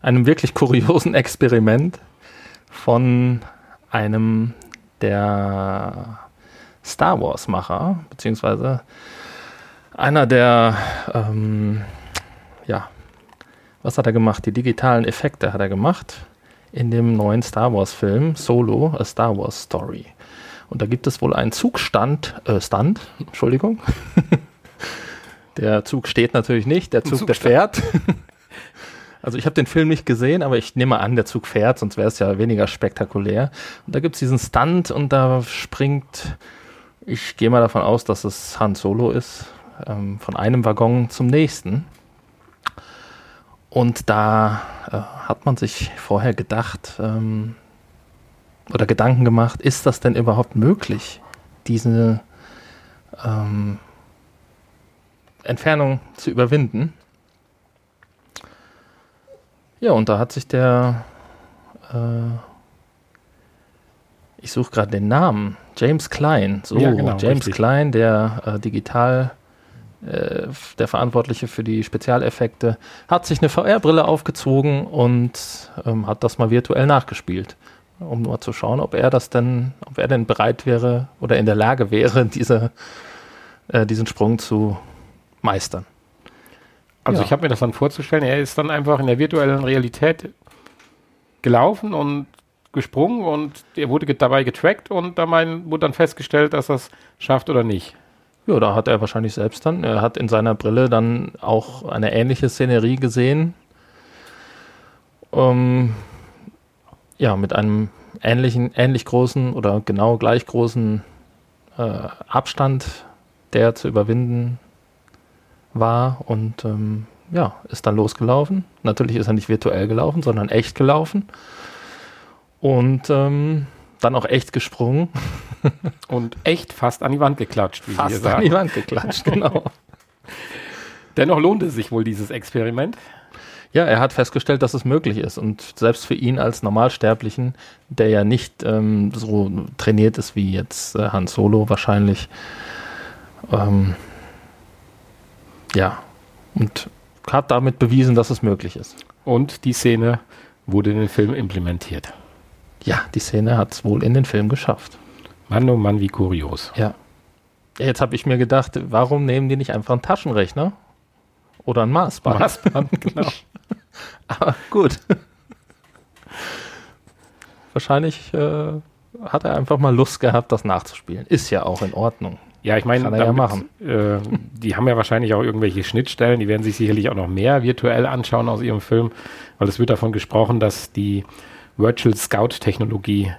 einem wirklich kuriosen Experiment von einem der Star Wars-Macher, beziehungsweise einer der, ähm, ja, was hat er gemacht? Die digitalen Effekte hat er gemacht in dem neuen Star Wars-Film Solo, A Star Wars Story. Und da gibt es wohl einen Zugstand, äh, Stand, Entschuldigung. der Zug steht natürlich nicht, der Zug, der fährt. Also ich habe den Film nicht gesehen, aber ich nehme an, der Zug fährt, sonst wäre es ja weniger spektakulär. Und da gibt es diesen Stunt und da springt, ich gehe mal davon aus, dass es Han Solo ist, ähm, von einem Waggon zum nächsten. Und da äh, hat man sich vorher gedacht ähm, oder Gedanken gemacht, ist das denn überhaupt möglich, diese ähm, Entfernung zu überwinden? Ja, und da hat sich der, äh, ich suche gerade den Namen, James Klein, so, ja, genau, James richtig. Klein, der äh, digital äh, der Verantwortliche für die Spezialeffekte, hat sich eine VR-Brille aufgezogen und ähm, hat das mal virtuell nachgespielt, um nur zu schauen, ob er das denn, ob er denn bereit wäre oder in der Lage wäre, diese, äh, diesen Sprung zu meistern. Also ja. ich habe mir das dann vorzustellen, er ist dann einfach in der virtuellen Realität gelaufen und gesprungen und er wurde dabei getrackt und da mein, wurde dann festgestellt, dass er es schafft oder nicht. Ja, da hat er wahrscheinlich selbst dann. Er hat in seiner Brille dann auch eine ähnliche Szenerie gesehen. Ähm, ja, mit einem ähnlichen, ähnlich großen oder genau gleich großen äh, Abstand, der zu überwinden war. Und ähm, ja, ist dann losgelaufen. Natürlich ist er nicht virtuell gelaufen, sondern echt gelaufen. Und ähm, dann auch echt gesprungen. Und echt fast an die Wand geklatscht, wie fast an die Wand geklatscht, genau. Dennoch lohnte sich wohl dieses Experiment. Ja, er hat festgestellt, dass es möglich ist. Und selbst für ihn als Normalsterblichen, der ja nicht ähm, so trainiert ist wie jetzt äh, Han Solo wahrscheinlich, ähm, ja, und hat damit bewiesen, dass es möglich ist. Und die Szene wurde in den Film implementiert. Ja, die Szene hat es wohl in den Film geschafft. Mann, oh Mann, wie kurios. Ja. Jetzt habe ich mir gedacht, warum nehmen die nicht einfach einen Taschenrechner? Oder ein Maßband? Maßband, genau. Aber gut. Wahrscheinlich äh, hat er einfach mal Lust gehabt, das nachzuspielen. Ist ja auch in Ordnung. Ja, ich meine, ja. Äh, die haben ja wahrscheinlich auch irgendwelche Schnittstellen. Die werden sich sicherlich auch noch mehr virtuell anschauen aus ihrem Film, weil es wird davon gesprochen, dass die Virtual Scout-Technologie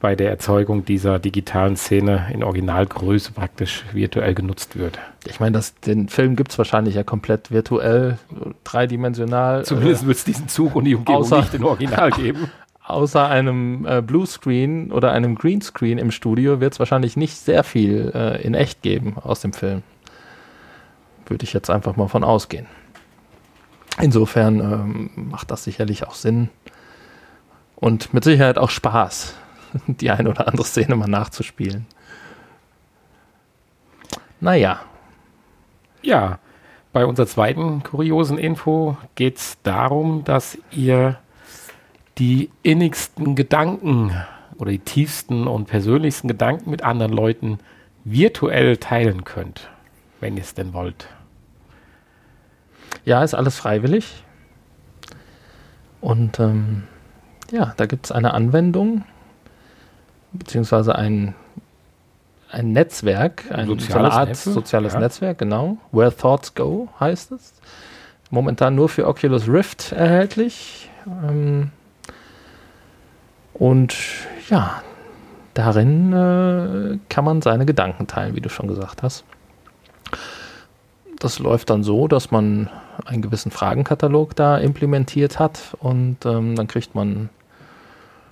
bei der Erzeugung dieser digitalen Szene in Originalgröße praktisch virtuell genutzt wird. Ich meine, den Film gibt es wahrscheinlich ja komplett virtuell, dreidimensional. Zumindest äh, wird es diesen Zug und die Umgebung außer, nicht in Original geben. Außer einem äh, Bluescreen oder einem Greenscreen im Studio wird es wahrscheinlich nicht sehr viel äh, in echt geben aus dem Film. Würde ich jetzt einfach mal von ausgehen. Insofern ähm, macht das sicherlich auch Sinn, und mit Sicherheit auch Spaß, die eine oder andere Szene mal nachzuspielen. Naja. Ja, bei unserer zweiten kuriosen Info geht es darum, dass ihr die innigsten Gedanken oder die tiefsten und persönlichsten Gedanken mit anderen Leuten virtuell teilen könnt, wenn ihr es denn wollt. Ja, ist alles freiwillig. Und ähm, ja, da gibt es eine Anwendung, beziehungsweise ein, ein Netzwerk, ein soziales Art Netze? soziales ja. Netzwerk, genau. Where Thoughts Go heißt es. Momentan nur für Oculus Rift erhältlich. Ähm, und ja, darin äh, kann man seine Gedanken teilen, wie du schon gesagt hast. Das läuft dann so, dass man einen gewissen Fragenkatalog da implementiert hat und ähm, dann kriegt man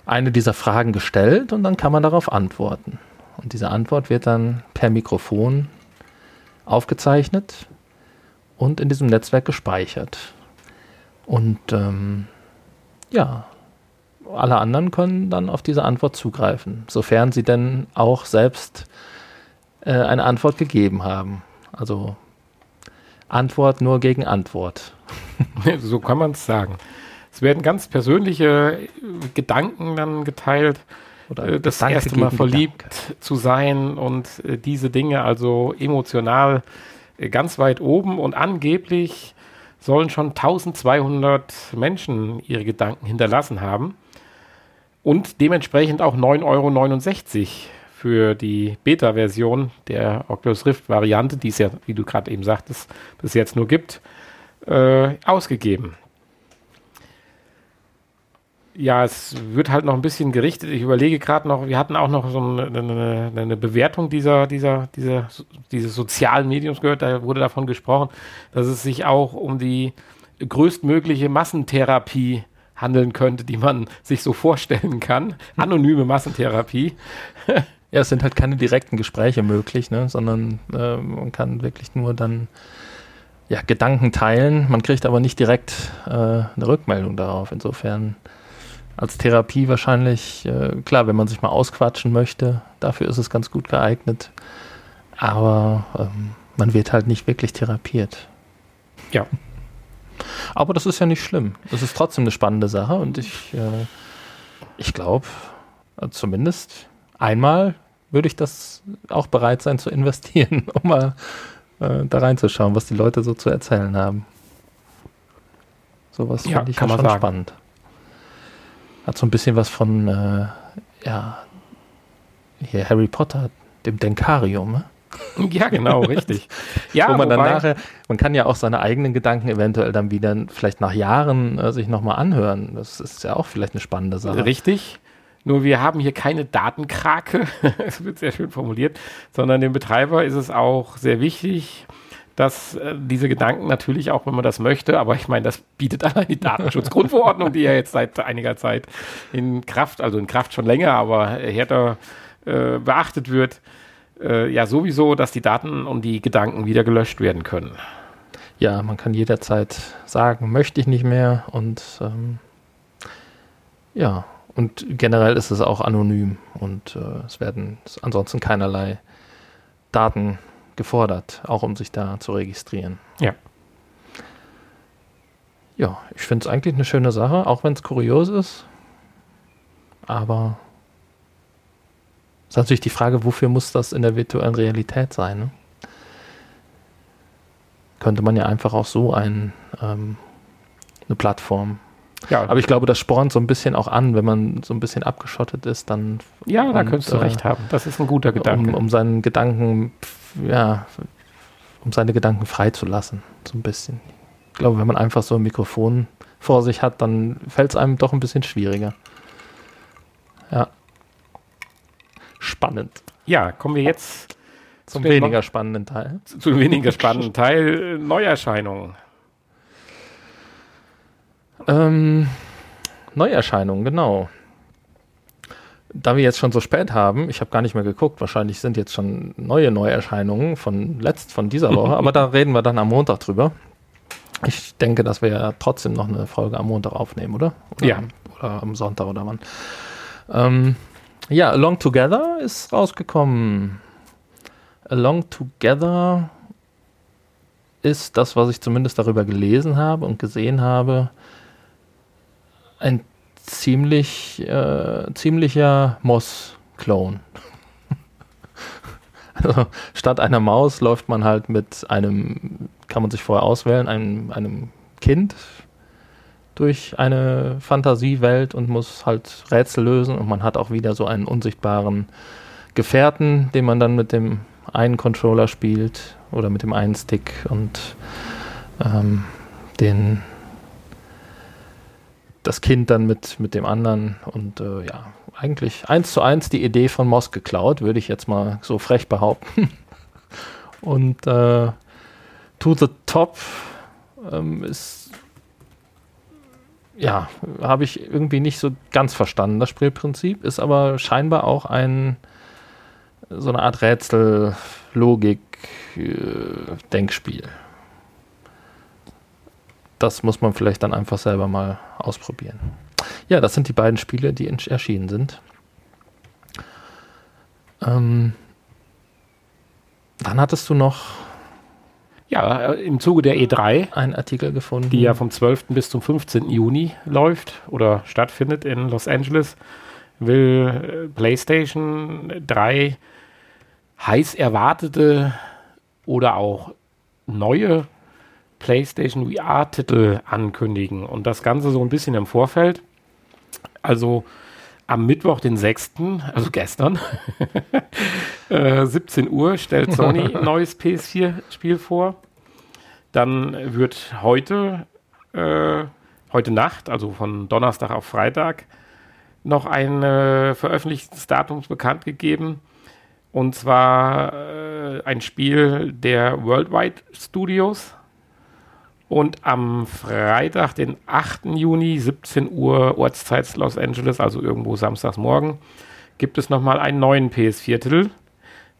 eine dieser Fragen gestellt und dann kann man darauf antworten. Und diese Antwort wird dann per Mikrofon aufgezeichnet und in diesem Netzwerk gespeichert. Und ähm, ja, alle anderen können dann auf diese Antwort zugreifen, sofern sie denn auch selbst äh, eine Antwort gegeben haben. Also Antwort nur gegen Antwort. so kann man es sagen. Es werden ganz persönliche äh, Gedanken dann geteilt. Oder äh, das erste Mal verliebt Gedanke. zu sein und äh, diese Dinge also emotional ganz weit oben und angeblich sollen schon 1200 Menschen ihre Gedanken hinterlassen haben und dementsprechend auch 9,69 Euro für die Beta-Version der Oculus Rift-Variante, die es ja, wie du gerade eben sagtest, bis jetzt nur gibt, äh, ausgegeben. Ja, es wird halt noch ein bisschen gerichtet. Ich überlege gerade noch, wir hatten auch noch so eine, eine, eine, Bewertung dieser, dieser, dieser, dieses sozialen Mediums gehört, da wurde davon gesprochen, dass es sich auch um die größtmögliche Massentherapie handeln könnte, die man sich so vorstellen kann. Anonyme Massentherapie. Ja, es sind halt keine direkten Gespräche möglich, ne? sondern äh, man kann wirklich nur dann ja, Gedanken teilen. Man kriegt aber nicht direkt äh, eine Rückmeldung darauf. Insofern als Therapie wahrscheinlich, äh, klar, wenn man sich mal ausquatschen möchte, dafür ist es ganz gut geeignet. Aber ähm, man wird halt nicht wirklich therapiert. Ja. Aber das ist ja nicht schlimm. Das ist trotzdem eine spannende Sache und ich, äh, ich glaube, äh, zumindest einmal würde ich das auch bereit sein zu investieren, um mal äh, da reinzuschauen, was die Leute so zu erzählen haben. Sowas ja, finde ich kann ja schon sagen. spannend. Hat so ein bisschen was von, äh, ja, hier Harry Potter, dem Denkarium, ne? Ja, genau, richtig. Ja, Wo man dann nachher, man kann ja auch seine eigenen Gedanken eventuell dann wieder vielleicht nach Jahren äh, sich nochmal anhören. Das ist ja auch vielleicht eine spannende Sache. Richtig. Nur wir haben hier keine Datenkrake, es wird sehr schön formuliert, sondern dem Betreiber ist es auch sehr wichtig, dass äh, diese Gedanken natürlich auch, wenn man das möchte, aber ich meine, das bietet allein die Datenschutzgrundverordnung, die ja jetzt seit einiger Zeit in Kraft, also in Kraft schon länger, aber härter äh, beachtet wird, äh, ja sowieso, dass die Daten und die Gedanken wieder gelöscht werden können. Ja, man kann jederzeit sagen, möchte ich nicht mehr und ähm, ja, und generell ist es auch anonym und äh, es werden ansonsten keinerlei Daten gefordert, auch um sich da zu registrieren. Ja. Ja, ich finde es eigentlich eine schöne Sache, auch wenn es kurios ist. Aber ist natürlich die Frage, wofür muss das in der virtuellen Realität sein? Ne? Könnte man ja einfach auch so ein, ähm, eine Plattform ja, aber ich glaube, das spornt so ein bisschen auch an, wenn man so ein bisschen abgeschottet ist, dann. Ja, da könntest du äh, recht haben. Das ist ein guter Gedanke. Um, um, seinen Gedanken, ja, um seine Gedanken freizulassen, so ein bisschen. Ich glaube, wenn man einfach so ein Mikrofon vor sich hat, dann fällt es einem doch ein bisschen schwieriger. Ja. Spannend. Ja, kommen wir jetzt zum weniger spannenden Teil. Zum weniger spannenden Teil Neuerscheinungen. Ähm, Neuerscheinungen, genau. Da wir jetzt schon so spät haben, ich habe gar nicht mehr geguckt, wahrscheinlich sind jetzt schon neue Neuerscheinungen von letzt, von dieser Woche, aber da reden wir dann am Montag drüber. Ich denke, dass wir ja trotzdem noch eine Folge am Montag aufnehmen, oder? oder ja. Oder am Sonntag oder wann. Ähm, ja, Along Together ist rausgekommen. Along Together ist das, was ich zumindest darüber gelesen habe und gesehen habe, ein ziemlich, äh, ziemlicher Moss-Clone. also statt einer Maus läuft man halt mit einem, kann man sich vorher auswählen, einem, einem Kind durch eine Fantasiewelt und muss halt Rätsel lösen und man hat auch wieder so einen unsichtbaren Gefährten, den man dann mit dem einen Controller spielt oder mit dem einen Stick und ähm, den das Kind dann mit, mit dem anderen und äh, ja, eigentlich eins zu eins die Idee von Moss geklaut, würde ich jetzt mal so frech behaupten. und äh, To the Top ähm, ist ja, habe ich irgendwie nicht so ganz verstanden, das Spielprinzip, ist aber scheinbar auch ein so eine Art Rätsel, Logik, äh, Denkspiel das muss man vielleicht dann einfach selber mal ausprobieren. Ja, das sind die beiden Spiele, die erschienen sind. Ähm, dann hattest du noch ja, äh, im Zuge der E3 einen Artikel gefunden, die ja vom 12. bis zum 15. Juni läuft oder stattfindet in Los Angeles, will äh, PlayStation 3 heiß erwartete oder auch neue PlayStation VR-Titel ankündigen und das Ganze so ein bisschen im Vorfeld. Also am Mittwoch, den 6., also gestern, äh, 17 Uhr, stellt Sony ein neues PS4-Spiel vor. Dann wird heute, äh, heute Nacht, also von Donnerstag auf Freitag, noch ein äh, veröffentlichtes Datum bekannt gegeben. Und zwar äh, ein Spiel der Worldwide Studios. Und am Freitag, den 8. Juni, 17 Uhr Ortszeit Los Angeles, also irgendwo samstags morgen, gibt es nochmal einen neuen PS4-Titel,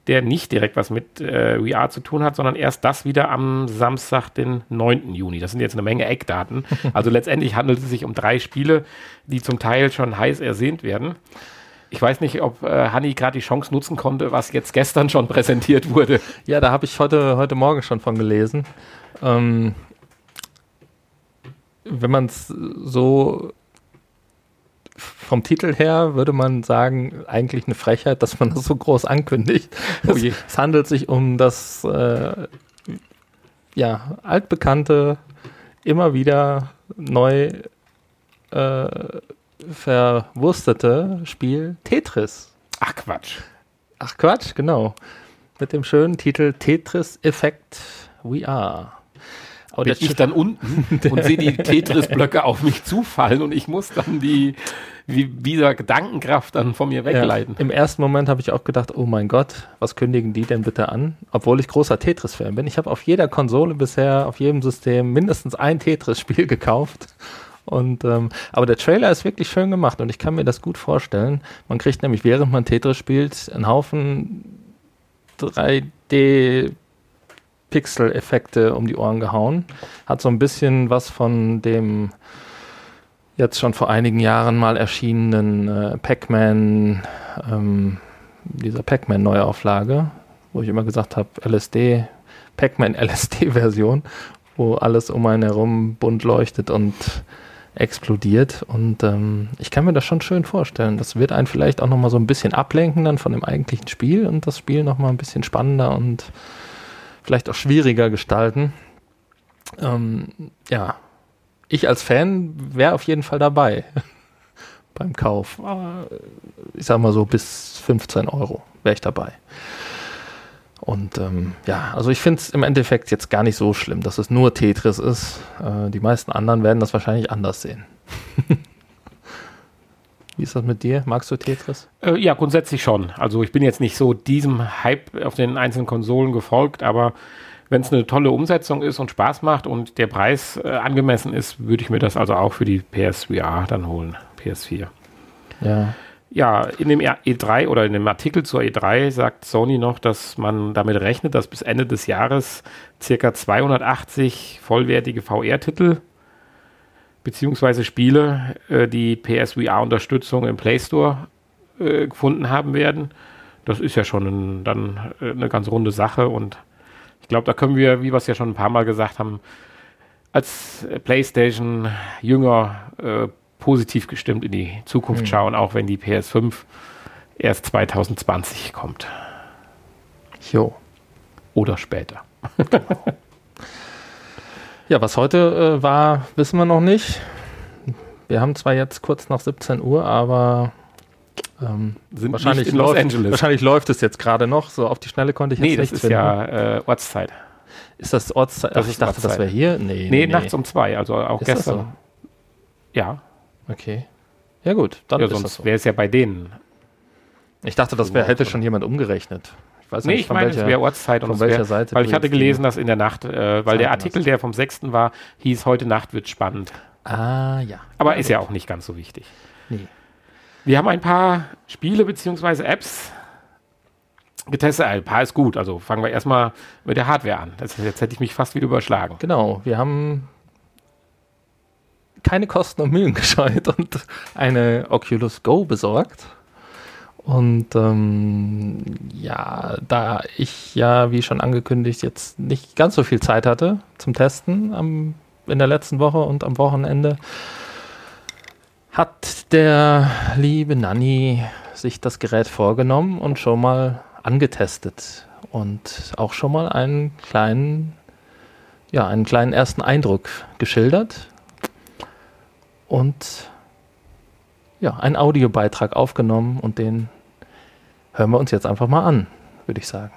der nicht direkt was mit äh, VR zu tun hat, sondern erst das wieder am Samstag, den 9. Juni. Das sind jetzt eine Menge Eckdaten. Also letztendlich handelt es sich um drei Spiele, die zum Teil schon heiß ersehnt werden. Ich weiß nicht, ob äh, Hanni gerade die Chance nutzen konnte, was jetzt gestern schon präsentiert wurde. Ja, da habe ich heute, heute Morgen schon von gelesen. Ähm, wenn man es so vom Titel her würde man sagen, eigentlich eine Frechheit, dass man das so groß ankündigt. Oh es, es, handelt sich um das äh, ja, altbekannte, immer wieder neu äh, verwurstete Spiel Tetris. Ach Quatsch. Ach Quatsch, genau. Mit dem schönen Titel Tetris Effect We Are. Oh, bin ich dann unten und sehe die Tetris-Blöcke auf mich zufallen und ich muss dann die wie, dieser Gedankenkraft dann von mir wegleiten. Ja, Im ersten Moment habe ich auch gedacht, oh mein Gott, was kündigen die denn bitte an? Obwohl ich großer Tetris-Fan bin. Ich habe auf jeder Konsole bisher, auf jedem System mindestens ein Tetris-Spiel gekauft. Und, ähm, aber der Trailer ist wirklich schön gemacht und ich kann mir das gut vorstellen. Man kriegt nämlich, während man Tetris spielt, einen Haufen 3D Pixel-Effekte um die Ohren gehauen. Hat so ein bisschen was von dem jetzt schon vor einigen Jahren mal erschienenen äh, Pac-Man, ähm, dieser Pac-Man-Neuauflage, wo ich immer gesagt habe, LSD, Pac-Man LSD-Version, wo alles um einen herum bunt leuchtet und explodiert. Und ähm, ich kann mir das schon schön vorstellen. Das wird einen vielleicht auch nochmal so ein bisschen ablenken dann von dem eigentlichen Spiel und das Spiel nochmal ein bisschen spannender und vielleicht auch schwieriger gestalten. Ähm, ja, ich als Fan wäre auf jeden Fall dabei beim Kauf. Aber ich sag mal so bis 15 Euro wäre ich dabei. Und ähm, ja, also ich finde es im Endeffekt jetzt gar nicht so schlimm, dass es nur Tetris ist. Äh, die meisten anderen werden das wahrscheinlich anders sehen. Wie ist das mit dir? Magst du Tetris? Äh, ja, grundsätzlich schon. Also ich bin jetzt nicht so diesem Hype auf den einzelnen Konsolen gefolgt, aber wenn es eine tolle Umsetzung ist und Spaß macht und der Preis äh, angemessen ist, würde ich mir das also auch für die PSVR dann holen, PS4. Ja. Ja, in dem E3 oder in dem Artikel zur E3 sagt Sony noch, dass man damit rechnet, dass bis Ende des Jahres circa 280 vollwertige VR-Titel beziehungsweise Spiele, äh, die PSVR-Unterstützung im Play Store äh, gefunden haben werden. Das ist ja schon ein, dann äh, eine ganz runde Sache und ich glaube, da können wir, wie wir es ja schon ein paar Mal gesagt haben, als PlayStation-Jünger äh, positiv gestimmt in die Zukunft mhm. schauen, auch wenn die PS5 erst 2020 kommt. Jo. Oder später. Ja, was heute äh, war, wissen wir noch nicht. Wir haben zwar jetzt kurz nach 17 Uhr, aber ähm, wahrscheinlich, läuft, wahrscheinlich läuft es jetzt gerade noch. So auf die Schnelle konnte ich jetzt nicht finden. Nee, das ist ja äh, Ortszeit. Ist das Ortszeit? Das Ach, ich dachte, Ortszeit. das wäre hier. Nee, nee, nee, nachts um zwei, also auch ist gestern. So? Ja. Okay. Ja gut, dann ja, sonst so. wäre es ja bei denen. Ich dachte, das wär, hätte schon jemand umgerechnet. Ich weiß nee, nicht, ich meine, es wäre Ortszeit und von welcher wär, Seite. Weil ich hatte gelesen, dass in der Nacht, äh, weil der Artikel, der vom 6. war, hieß, heute Nacht wird spannend. Ah, ja. Aber ja, ist gut. ja auch nicht ganz so wichtig. Nee. Wir haben ein paar Spiele bzw. Apps getestet. Ein paar ist gut. Also fangen wir erstmal mit der Hardware an. Das, jetzt hätte ich mich fast wieder überschlagen. Genau. Wir haben keine Kosten und Mühen gescheut und eine Oculus Go besorgt. Und ähm, ja, da ich ja, wie schon angekündigt, jetzt nicht ganz so viel Zeit hatte zum Testen am, in der letzten Woche und am Wochenende, hat der liebe Nanny sich das Gerät vorgenommen und schon mal angetestet und auch schon mal einen kleinen ja, einen kleinen ersten Eindruck geschildert und ja, einen Audiobeitrag aufgenommen und den hören wir uns jetzt einfach mal an, würde ich sagen.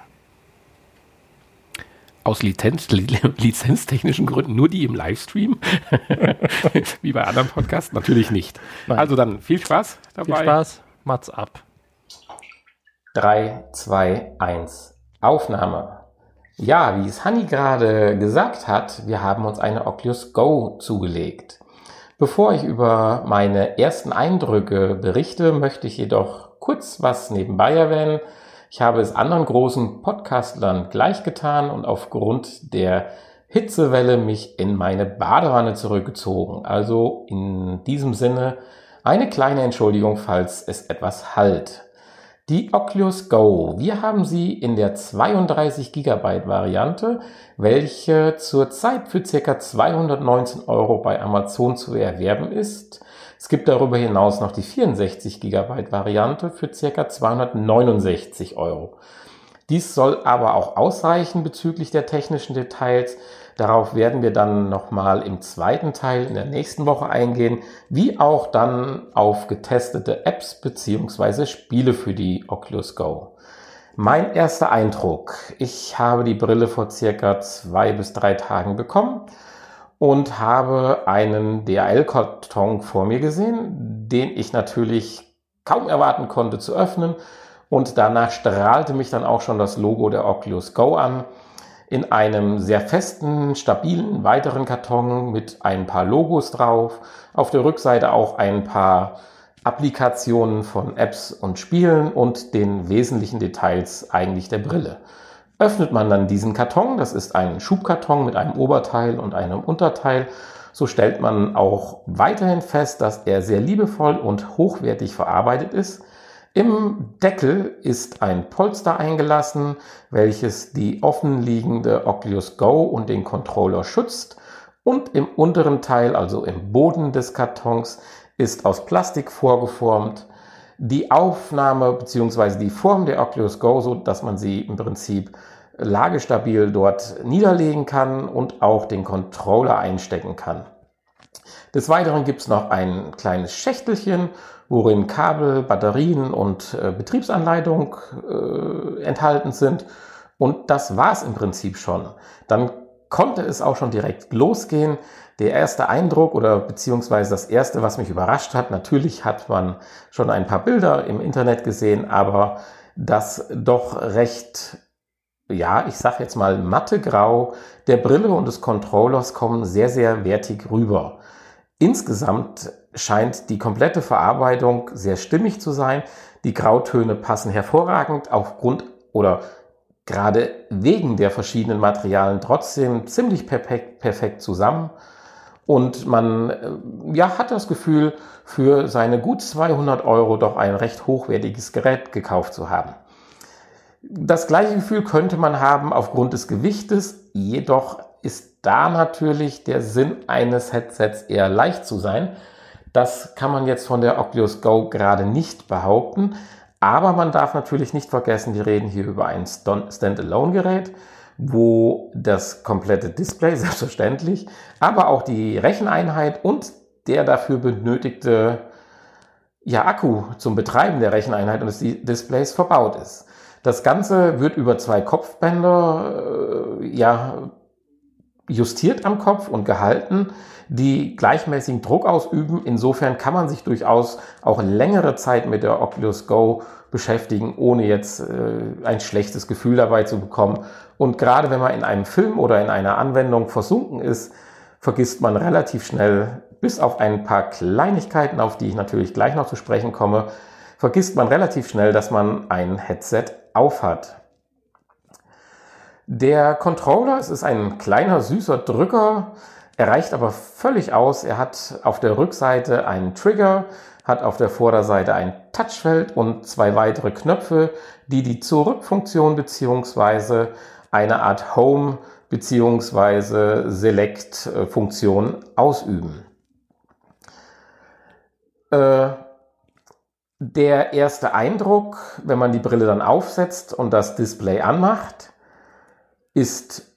Aus Lizenz, lizenztechnischen Gründen nur die im Livestream? Wie bei anderen Podcasts? Natürlich nicht. Nein. Also dann viel Spaß dabei. Viel Spaß, Mats ab. 3, 2, 1. Aufnahme. Ja, wie es Hanni gerade gesagt hat, wir haben uns eine Oculus Go zugelegt. Bevor ich über meine ersten Eindrücke berichte, möchte ich jedoch kurz was nebenbei erwähnen. Ich habe es anderen großen Podcastlern gleichgetan und aufgrund der Hitzewelle mich in meine Badewanne zurückgezogen. Also in diesem Sinne eine kleine Entschuldigung, falls es etwas halt. Die Oculus Go. Wir haben sie in der 32 GB Variante, welche zurzeit für ca. 219 Euro bei Amazon zu erwerben ist. Es gibt darüber hinaus noch die 64 GB Variante für ca. 269 Euro. Dies soll aber auch ausreichen bezüglich der technischen Details. Darauf werden wir dann nochmal im zweiten Teil in der nächsten Woche eingehen, wie auch dann auf getestete Apps beziehungsweise Spiele für die Oculus Go. Mein erster Eindruck. Ich habe die Brille vor circa zwei bis drei Tagen bekommen und habe einen DHL-Karton vor mir gesehen, den ich natürlich kaum erwarten konnte zu öffnen. Und danach strahlte mich dann auch schon das Logo der Oculus Go an in einem sehr festen, stabilen weiteren Karton mit ein paar Logos drauf. Auf der Rückseite auch ein paar Applikationen von Apps und Spielen und den wesentlichen Details eigentlich der Brille. Öffnet man dann diesen Karton, das ist ein Schubkarton mit einem Oberteil und einem Unterteil, so stellt man auch weiterhin fest, dass er sehr liebevoll und hochwertig verarbeitet ist. Im Deckel ist ein Polster eingelassen, welches die offenliegende Oculus Go und den Controller schützt. Und im unteren Teil, also im Boden des Kartons, ist aus Plastik vorgeformt die Aufnahme bzw. die Form der Oculus Go, so dass man sie im Prinzip lagestabil dort niederlegen kann und auch den Controller einstecken kann. Des Weiteren gibt es noch ein kleines Schächtelchen, worin Kabel, Batterien und äh, Betriebsanleitung äh, enthalten sind. Und das war's im Prinzip schon. Dann konnte es auch schon direkt losgehen. Der erste Eindruck oder beziehungsweise das erste, was mich überrascht hat, natürlich hat man schon ein paar Bilder im Internet gesehen, aber das doch recht, ja, ich sag jetzt mal mattegrau der Brille und des Controllers kommen sehr, sehr wertig rüber. Insgesamt scheint die komplette Verarbeitung sehr stimmig zu sein. Die Grautöne passen hervorragend aufgrund oder gerade wegen der verschiedenen Materialien trotzdem ziemlich perfekt, perfekt zusammen. Und man äh, ja, hat das Gefühl, für seine gut 200 Euro doch ein recht hochwertiges Gerät gekauft zu haben. Das gleiche Gefühl könnte man haben aufgrund des Gewichtes, jedoch ist da natürlich der Sinn eines Headsets eher leicht zu sein. Das kann man jetzt von der Oculus Go gerade nicht behaupten. Aber man darf natürlich nicht vergessen, wir reden hier über ein Standalone-Gerät, wo das komplette Display selbstverständlich, aber auch die Recheneinheit und der dafür benötigte ja, Akku zum Betreiben der Recheneinheit und des Displays verbaut ist. Das Ganze wird über zwei Kopfbänder äh, ja, justiert am Kopf und gehalten, die gleichmäßigen Druck ausüben. Insofern kann man sich durchaus auch längere Zeit mit der Oculus Go beschäftigen, ohne jetzt äh, ein schlechtes Gefühl dabei zu bekommen. Und gerade wenn man in einem Film oder in einer Anwendung versunken ist, vergisst man relativ schnell, bis auf ein paar Kleinigkeiten, auf die ich natürlich gleich noch zu sprechen komme, vergisst man relativ schnell, dass man ein Headset aufhat. Der Controller, es ist ein kleiner, süßer Drücker, er reicht aber völlig aus. Er hat auf der Rückseite einen Trigger, hat auf der Vorderseite ein Touchfeld und zwei weitere Knöpfe, die die Zurückfunktion beziehungsweise eine Art Home beziehungsweise Select-Funktion ausüben. Äh, der erste Eindruck, wenn man die Brille dann aufsetzt und das Display anmacht, ist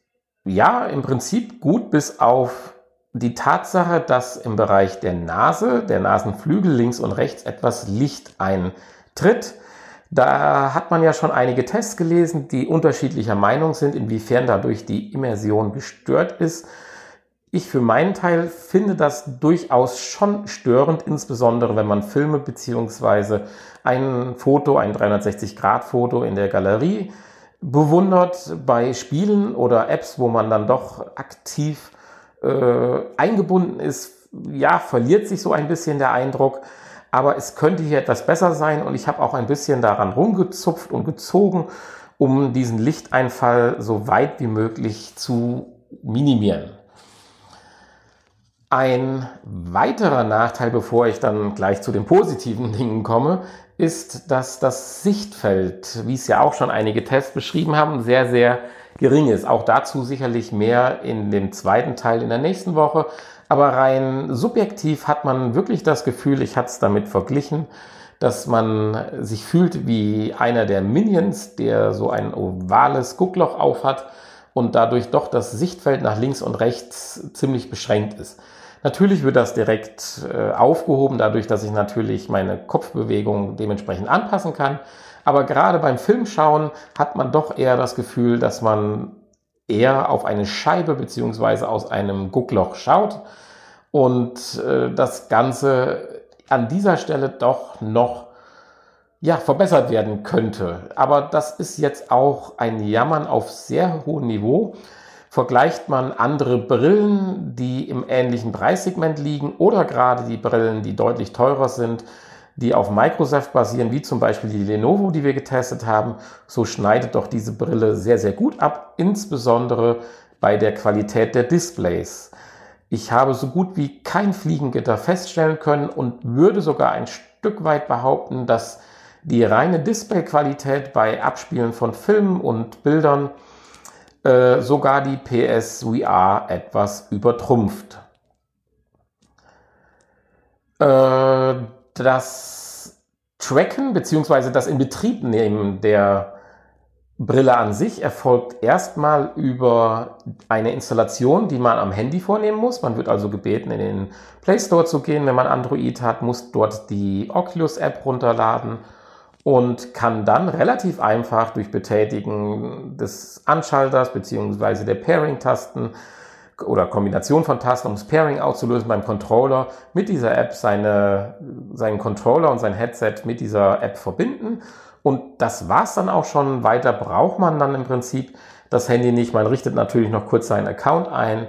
ja, im Prinzip gut bis auf die Tatsache, dass im Bereich der Nase, der Nasenflügel links und rechts etwas Licht eintritt. Da hat man ja schon einige Tests gelesen, die unterschiedlicher Meinung sind, inwiefern dadurch die Immersion gestört ist. Ich für meinen Teil finde das durchaus schon störend, insbesondere wenn man Filme beziehungsweise ein Foto, ein 360-Grad-Foto in der Galerie bewundert bei Spielen oder Apps, wo man dann doch aktiv äh, eingebunden ist. Ja, verliert sich so ein bisschen der Eindruck aber es könnte hier etwas besser sein und ich habe auch ein bisschen daran rumgezupft und gezogen, um diesen Lichteinfall so weit wie möglich zu minimieren. Ein weiterer Nachteil, bevor ich dann gleich zu den positiven Dingen komme, ist, dass das Sichtfeld, wie es ja auch schon einige Tests beschrieben haben, sehr, sehr gering ist. Auch dazu sicherlich mehr in dem zweiten Teil in der nächsten Woche. Aber rein subjektiv hat man wirklich das Gefühl, ich hatte es damit verglichen, dass man sich fühlt wie einer der Minions, der so ein ovales Guckloch aufhat und dadurch doch das Sichtfeld nach links und rechts ziemlich beschränkt ist. Natürlich wird das direkt äh, aufgehoben, dadurch, dass ich natürlich meine Kopfbewegung dementsprechend anpassen kann. Aber gerade beim Filmschauen hat man doch eher das Gefühl, dass man eher auf eine Scheibe beziehungsweise aus einem Guckloch schaut und äh, das Ganze an dieser Stelle doch noch ja, verbessert werden könnte. Aber das ist jetzt auch ein Jammern auf sehr hohem Niveau. Vergleicht man andere Brillen, die im ähnlichen Preissegment liegen oder gerade die Brillen, die deutlich teurer sind, die auf Microsoft basieren, wie zum Beispiel die Lenovo, die wir getestet haben, so schneidet doch diese Brille sehr, sehr gut ab, insbesondere bei der Qualität der Displays. Ich habe so gut wie kein Fliegengitter feststellen können und würde sogar ein Stück weit behaupten, dass die reine Displayqualität bei Abspielen von Filmen und Bildern äh, sogar die PSVR etwas übertrumpft. Äh, das Tracken bzw. das Inbetriebnehmen der Brille an sich erfolgt erstmal über eine Installation, die man am Handy vornehmen muss. Man wird also gebeten, in den Play Store zu gehen, wenn man Android hat, muss dort die Oculus App runterladen und kann dann relativ einfach durch Betätigen des Anschalters bzw. der Pairing-Tasten oder Kombination von Tasten, um das Pairing auszulösen beim Controller, mit dieser App seine, seinen Controller und sein Headset mit dieser App verbinden. Und das war's dann auch schon. Weiter braucht man dann im Prinzip das Handy nicht. Man richtet natürlich noch kurz seinen Account ein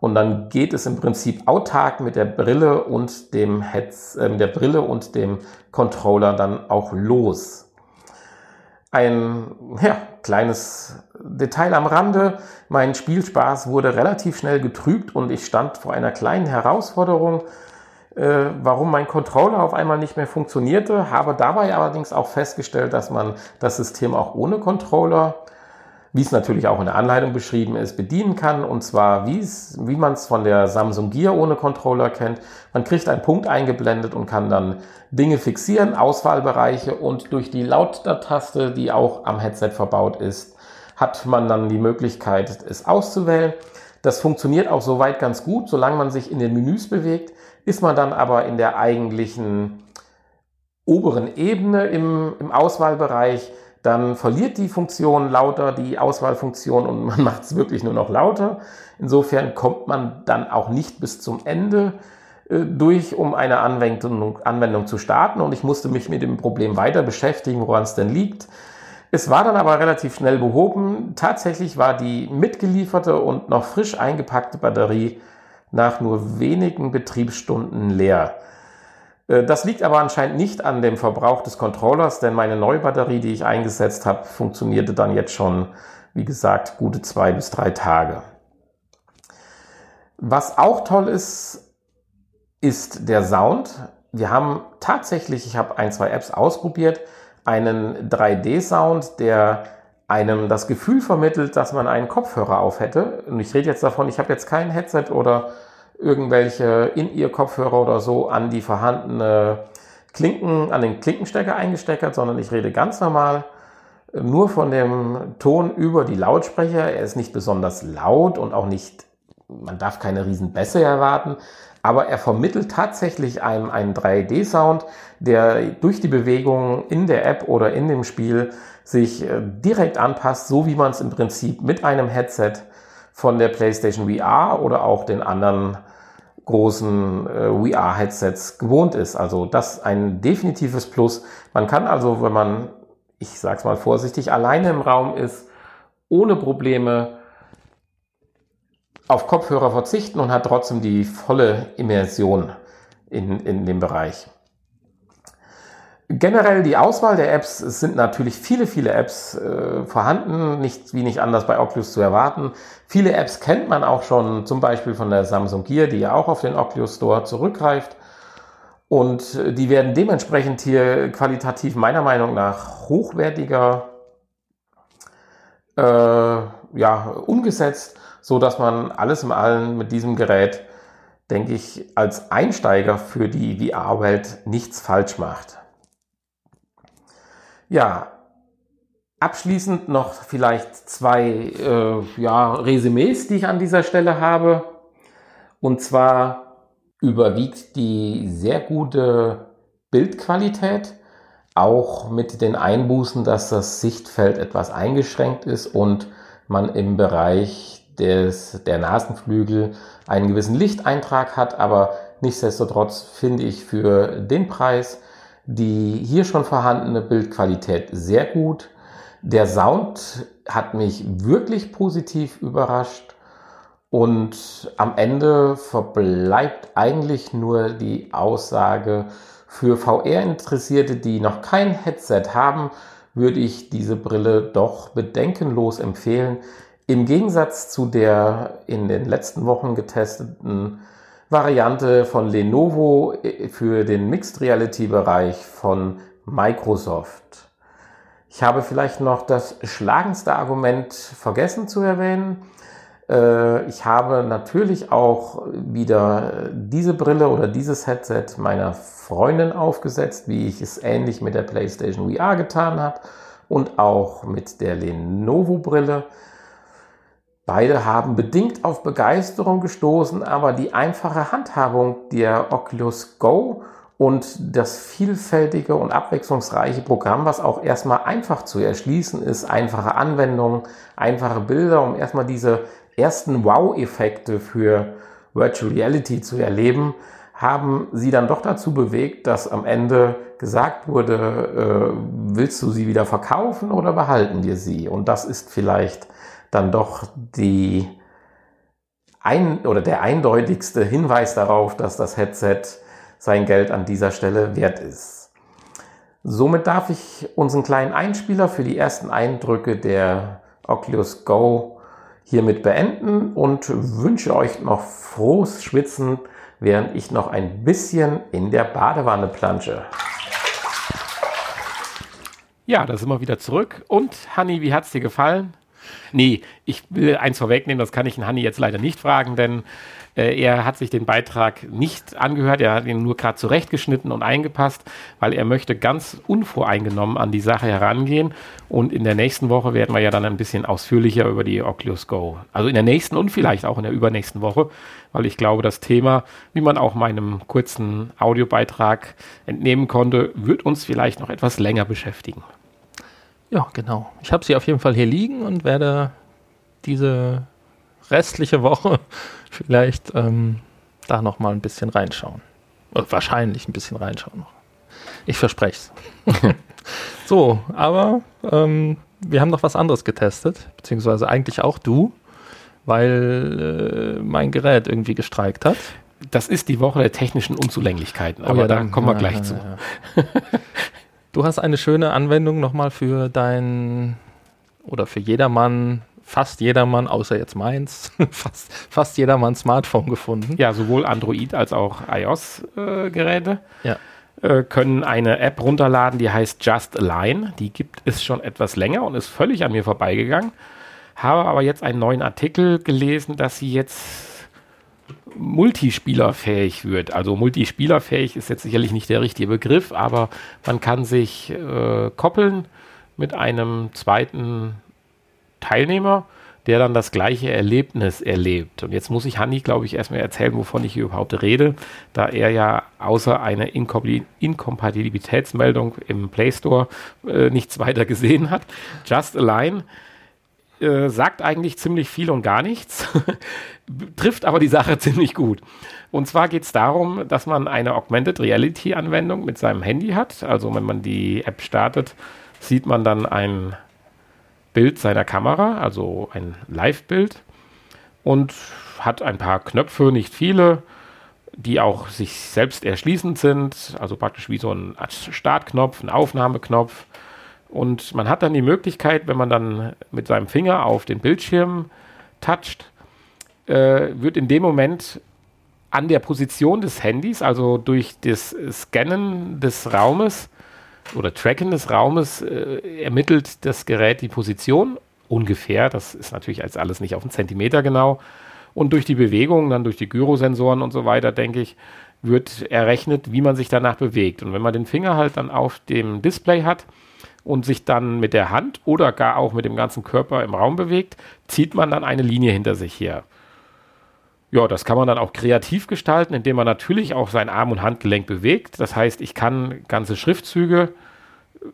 und dann geht es im Prinzip autark mit der Brille und dem Heads, äh, der Brille und dem Controller dann auch los. Ein ja, kleines Detail am Rande. Mein Spielspaß wurde relativ schnell getrübt und ich stand vor einer kleinen Herausforderung, äh, warum mein Controller auf einmal nicht mehr funktionierte, habe dabei allerdings auch festgestellt, dass man das System auch ohne Controller wie es natürlich auch in der Anleitung beschrieben ist, bedienen kann. Und zwar, wie, man es von der Samsung Gear ohne Controller kennt. Man kriegt einen Punkt eingeblendet und kann dann Dinge fixieren, Auswahlbereiche und durch die Lauttaste, die auch am Headset verbaut ist, hat man dann die Möglichkeit, es auszuwählen. Das funktioniert auch soweit ganz gut, solange man sich in den Menüs bewegt. Ist man dann aber in der eigentlichen oberen Ebene im, im Auswahlbereich, dann verliert die Funktion lauter, die Auswahlfunktion und man macht es wirklich nur noch lauter. Insofern kommt man dann auch nicht bis zum Ende äh, durch, um eine Anwendung, Anwendung zu starten. Und ich musste mich mit dem Problem weiter beschäftigen, woran es denn liegt. Es war dann aber relativ schnell behoben. Tatsächlich war die mitgelieferte und noch frisch eingepackte Batterie nach nur wenigen Betriebsstunden leer. Äh, das liegt aber anscheinend nicht an dem Verbrauch des Controllers, denn meine neue Batterie, die ich eingesetzt habe, funktionierte dann jetzt schon, wie gesagt, gute zwei bis drei Tage. Was auch toll ist, ist der Sound. Wir haben tatsächlich, ich habe ein, zwei Apps ausprobiert, einen 3D-Sound, der einem das Gefühl vermittelt, dass man einen Kopfhörer auf hätte. Und ich rede jetzt davon, ich habe jetzt kein Headset oder irgendwelche in ihr Kopfhörer oder so an die vorhandene Klinken, an den Klinkenstecker eingesteckert, sondern ich rede ganz normal nur von dem Ton über die Lautsprecher. Er ist nicht besonders laut und auch nicht, man darf keine riesen Bässe erwarten, aber er vermittelt tatsächlich einen, einen 3D-Sound, der durch die Bewegungen in der App oder in dem Spiel sich äh, direkt anpasst, so wie man es im Prinzip mit einem Headset von der PlayStation VR oder auch den anderen großen äh, VR-Headsets gewohnt ist. Also das ein definitives Plus. Man kann also, wenn man, ich sag's mal vorsichtig, alleine im Raum ist, ohne Probleme auf Kopfhörer verzichten und hat trotzdem die volle Immersion in, in dem Bereich. Generell die Auswahl der Apps, es sind natürlich viele, viele Apps äh, vorhanden, nicht wie nicht anders bei Oculus zu erwarten. Viele Apps kennt man auch schon, zum Beispiel von der Samsung Gear, die ja auch auf den Oculus Store zurückgreift. Und äh, die werden dementsprechend hier qualitativ meiner Meinung nach hochwertiger äh, ja, umgesetzt so dass man alles im Allen mit diesem Gerät, denke ich, als Einsteiger für die VR-Welt nichts falsch macht. Ja, abschließend noch vielleicht zwei äh, ja, Resümees, die ich an dieser Stelle habe. Und zwar überwiegt die sehr gute Bildqualität, auch mit den Einbußen, dass das Sichtfeld etwas eingeschränkt ist und man im Bereich des, der Nasenflügel einen gewissen Lichteintrag hat, aber nichtsdestotrotz finde ich für den Preis die hier schon vorhandene Bildqualität sehr gut. Der Sound hat mich wirklich positiv überrascht und am Ende verbleibt eigentlich nur die Aussage, für VR-Interessierte, die noch kein Headset haben, würde ich diese Brille doch bedenkenlos empfehlen. Im Gegensatz zu der in den letzten Wochen getesteten Variante von Lenovo äh, für den Mixed Reality Bereich von Microsoft. Ich habe vielleicht noch das schlagendste Argument vergessen zu erwähnen. Äh, ich habe natürlich auch wieder diese Brille oder dieses Headset meiner Freundin aufgesetzt, wie ich es ähnlich mit der PlayStation VR getan habe und auch mit der Lenovo Brille. Beide haben bedingt auf Begeisterung gestoßen, aber die einfache Handhabung der Oculus Go und das vielfältige und abwechslungsreiche Programm, was auch erstmal einfach zu erschließen ist, einfache Anwendungen, einfache Bilder, um erstmal diese ersten Wow-Effekte für Virtual Reality zu erleben, haben sie dann doch dazu bewegt, dass am Ende gesagt wurde, äh, willst du sie wieder verkaufen oder behalten wir sie? Und das ist vielleicht dann doch die ein oder der eindeutigste Hinweis darauf, dass das Headset sein Geld an dieser Stelle wert ist. Somit darf ich unseren kleinen Einspieler für die ersten Eindrücke der Oculus Go hiermit beenden und wünsche euch noch frohes Schwitzen, während ich noch ein bisschen in der Badewanne plansche. Ja, da sind wir wieder zurück. Und Hanni, wie hat es dir gefallen? Nee, ich will eins vorwegnehmen, das kann ich den Hanni jetzt leider nicht fragen, denn äh, er hat sich den Beitrag nicht angehört, er hat ihn nur gerade zurechtgeschnitten und eingepasst, weil er möchte ganz unvoreingenommen an die Sache herangehen. Und in der nächsten Woche werden wir ja dann ein bisschen ausführlicher über die Oculus Go. Also in der nächsten und vielleicht auch in der übernächsten Woche, weil ich glaube, das Thema, wie man auch meinem kurzen Audiobeitrag entnehmen konnte, wird uns vielleicht noch etwas länger beschäftigen. Ja, genau. Ich habe sie auf jeden Fall hier liegen und werde diese restliche Woche vielleicht ähm, da noch mal ein bisschen reinschauen. Oder wahrscheinlich ein bisschen reinschauen noch. Ich verspreche es. so, aber ähm, wir haben noch was anderes getestet, beziehungsweise eigentlich auch du, weil äh, mein Gerät irgendwie gestreikt hat. Das ist die Woche der technischen Unzulänglichkeiten, aber oh ja, da kommen wir gleich ja, zu. Du hast eine schöne Anwendung nochmal für dein oder für jedermann, fast jedermann, außer jetzt meins, fast, fast jedermann Smartphone gefunden. Ja, sowohl Android als auch iOS-Geräte. Äh, ja äh, können eine App runterladen, die heißt Just Align. Die gibt es schon etwas länger und ist völlig an mir vorbeigegangen. Habe aber jetzt einen neuen Artikel gelesen, dass sie jetzt multispielerfähig wird. Also multispielerfähig ist jetzt sicherlich nicht der richtige Begriff, aber man kann sich äh, koppeln mit einem zweiten Teilnehmer, der dann das gleiche Erlebnis erlebt. Und jetzt muss ich Hanni, glaube ich, erstmal erzählen, wovon ich hier überhaupt rede, da er ja außer einer Inkompatibilitätsmeldung im Play Store äh, nichts weiter gesehen hat. Just Align äh, sagt eigentlich ziemlich viel und gar nichts, trifft aber die Sache ziemlich gut. Und zwar geht es darum, dass man eine Augmented Reality Anwendung mit seinem Handy hat. Also wenn man die App startet, sieht man dann ein Bild seiner Kamera, also ein Live-Bild und hat ein paar Knöpfe, nicht viele, die auch sich selbst erschließend sind, also praktisch wie so ein Startknopf, ein Aufnahmeknopf. Und man hat dann die Möglichkeit, wenn man dann mit seinem Finger auf den Bildschirm toucht, äh, wird in dem Moment an der Position des Handys, also durch das Scannen des Raumes oder Tracken des Raumes, äh, ermittelt das Gerät die Position ungefähr. Das ist natürlich als alles nicht auf einen Zentimeter genau. Und durch die Bewegung, dann durch die Gyrosensoren und so weiter, denke ich, wird errechnet, wie man sich danach bewegt. Und wenn man den Finger halt dann auf dem Display hat und sich dann mit der Hand oder gar auch mit dem ganzen Körper im Raum bewegt, zieht man dann eine Linie hinter sich her. Ja, das kann man dann auch kreativ gestalten, indem man natürlich auch sein Arm- und Handgelenk bewegt. Das heißt, ich kann ganze Schriftzüge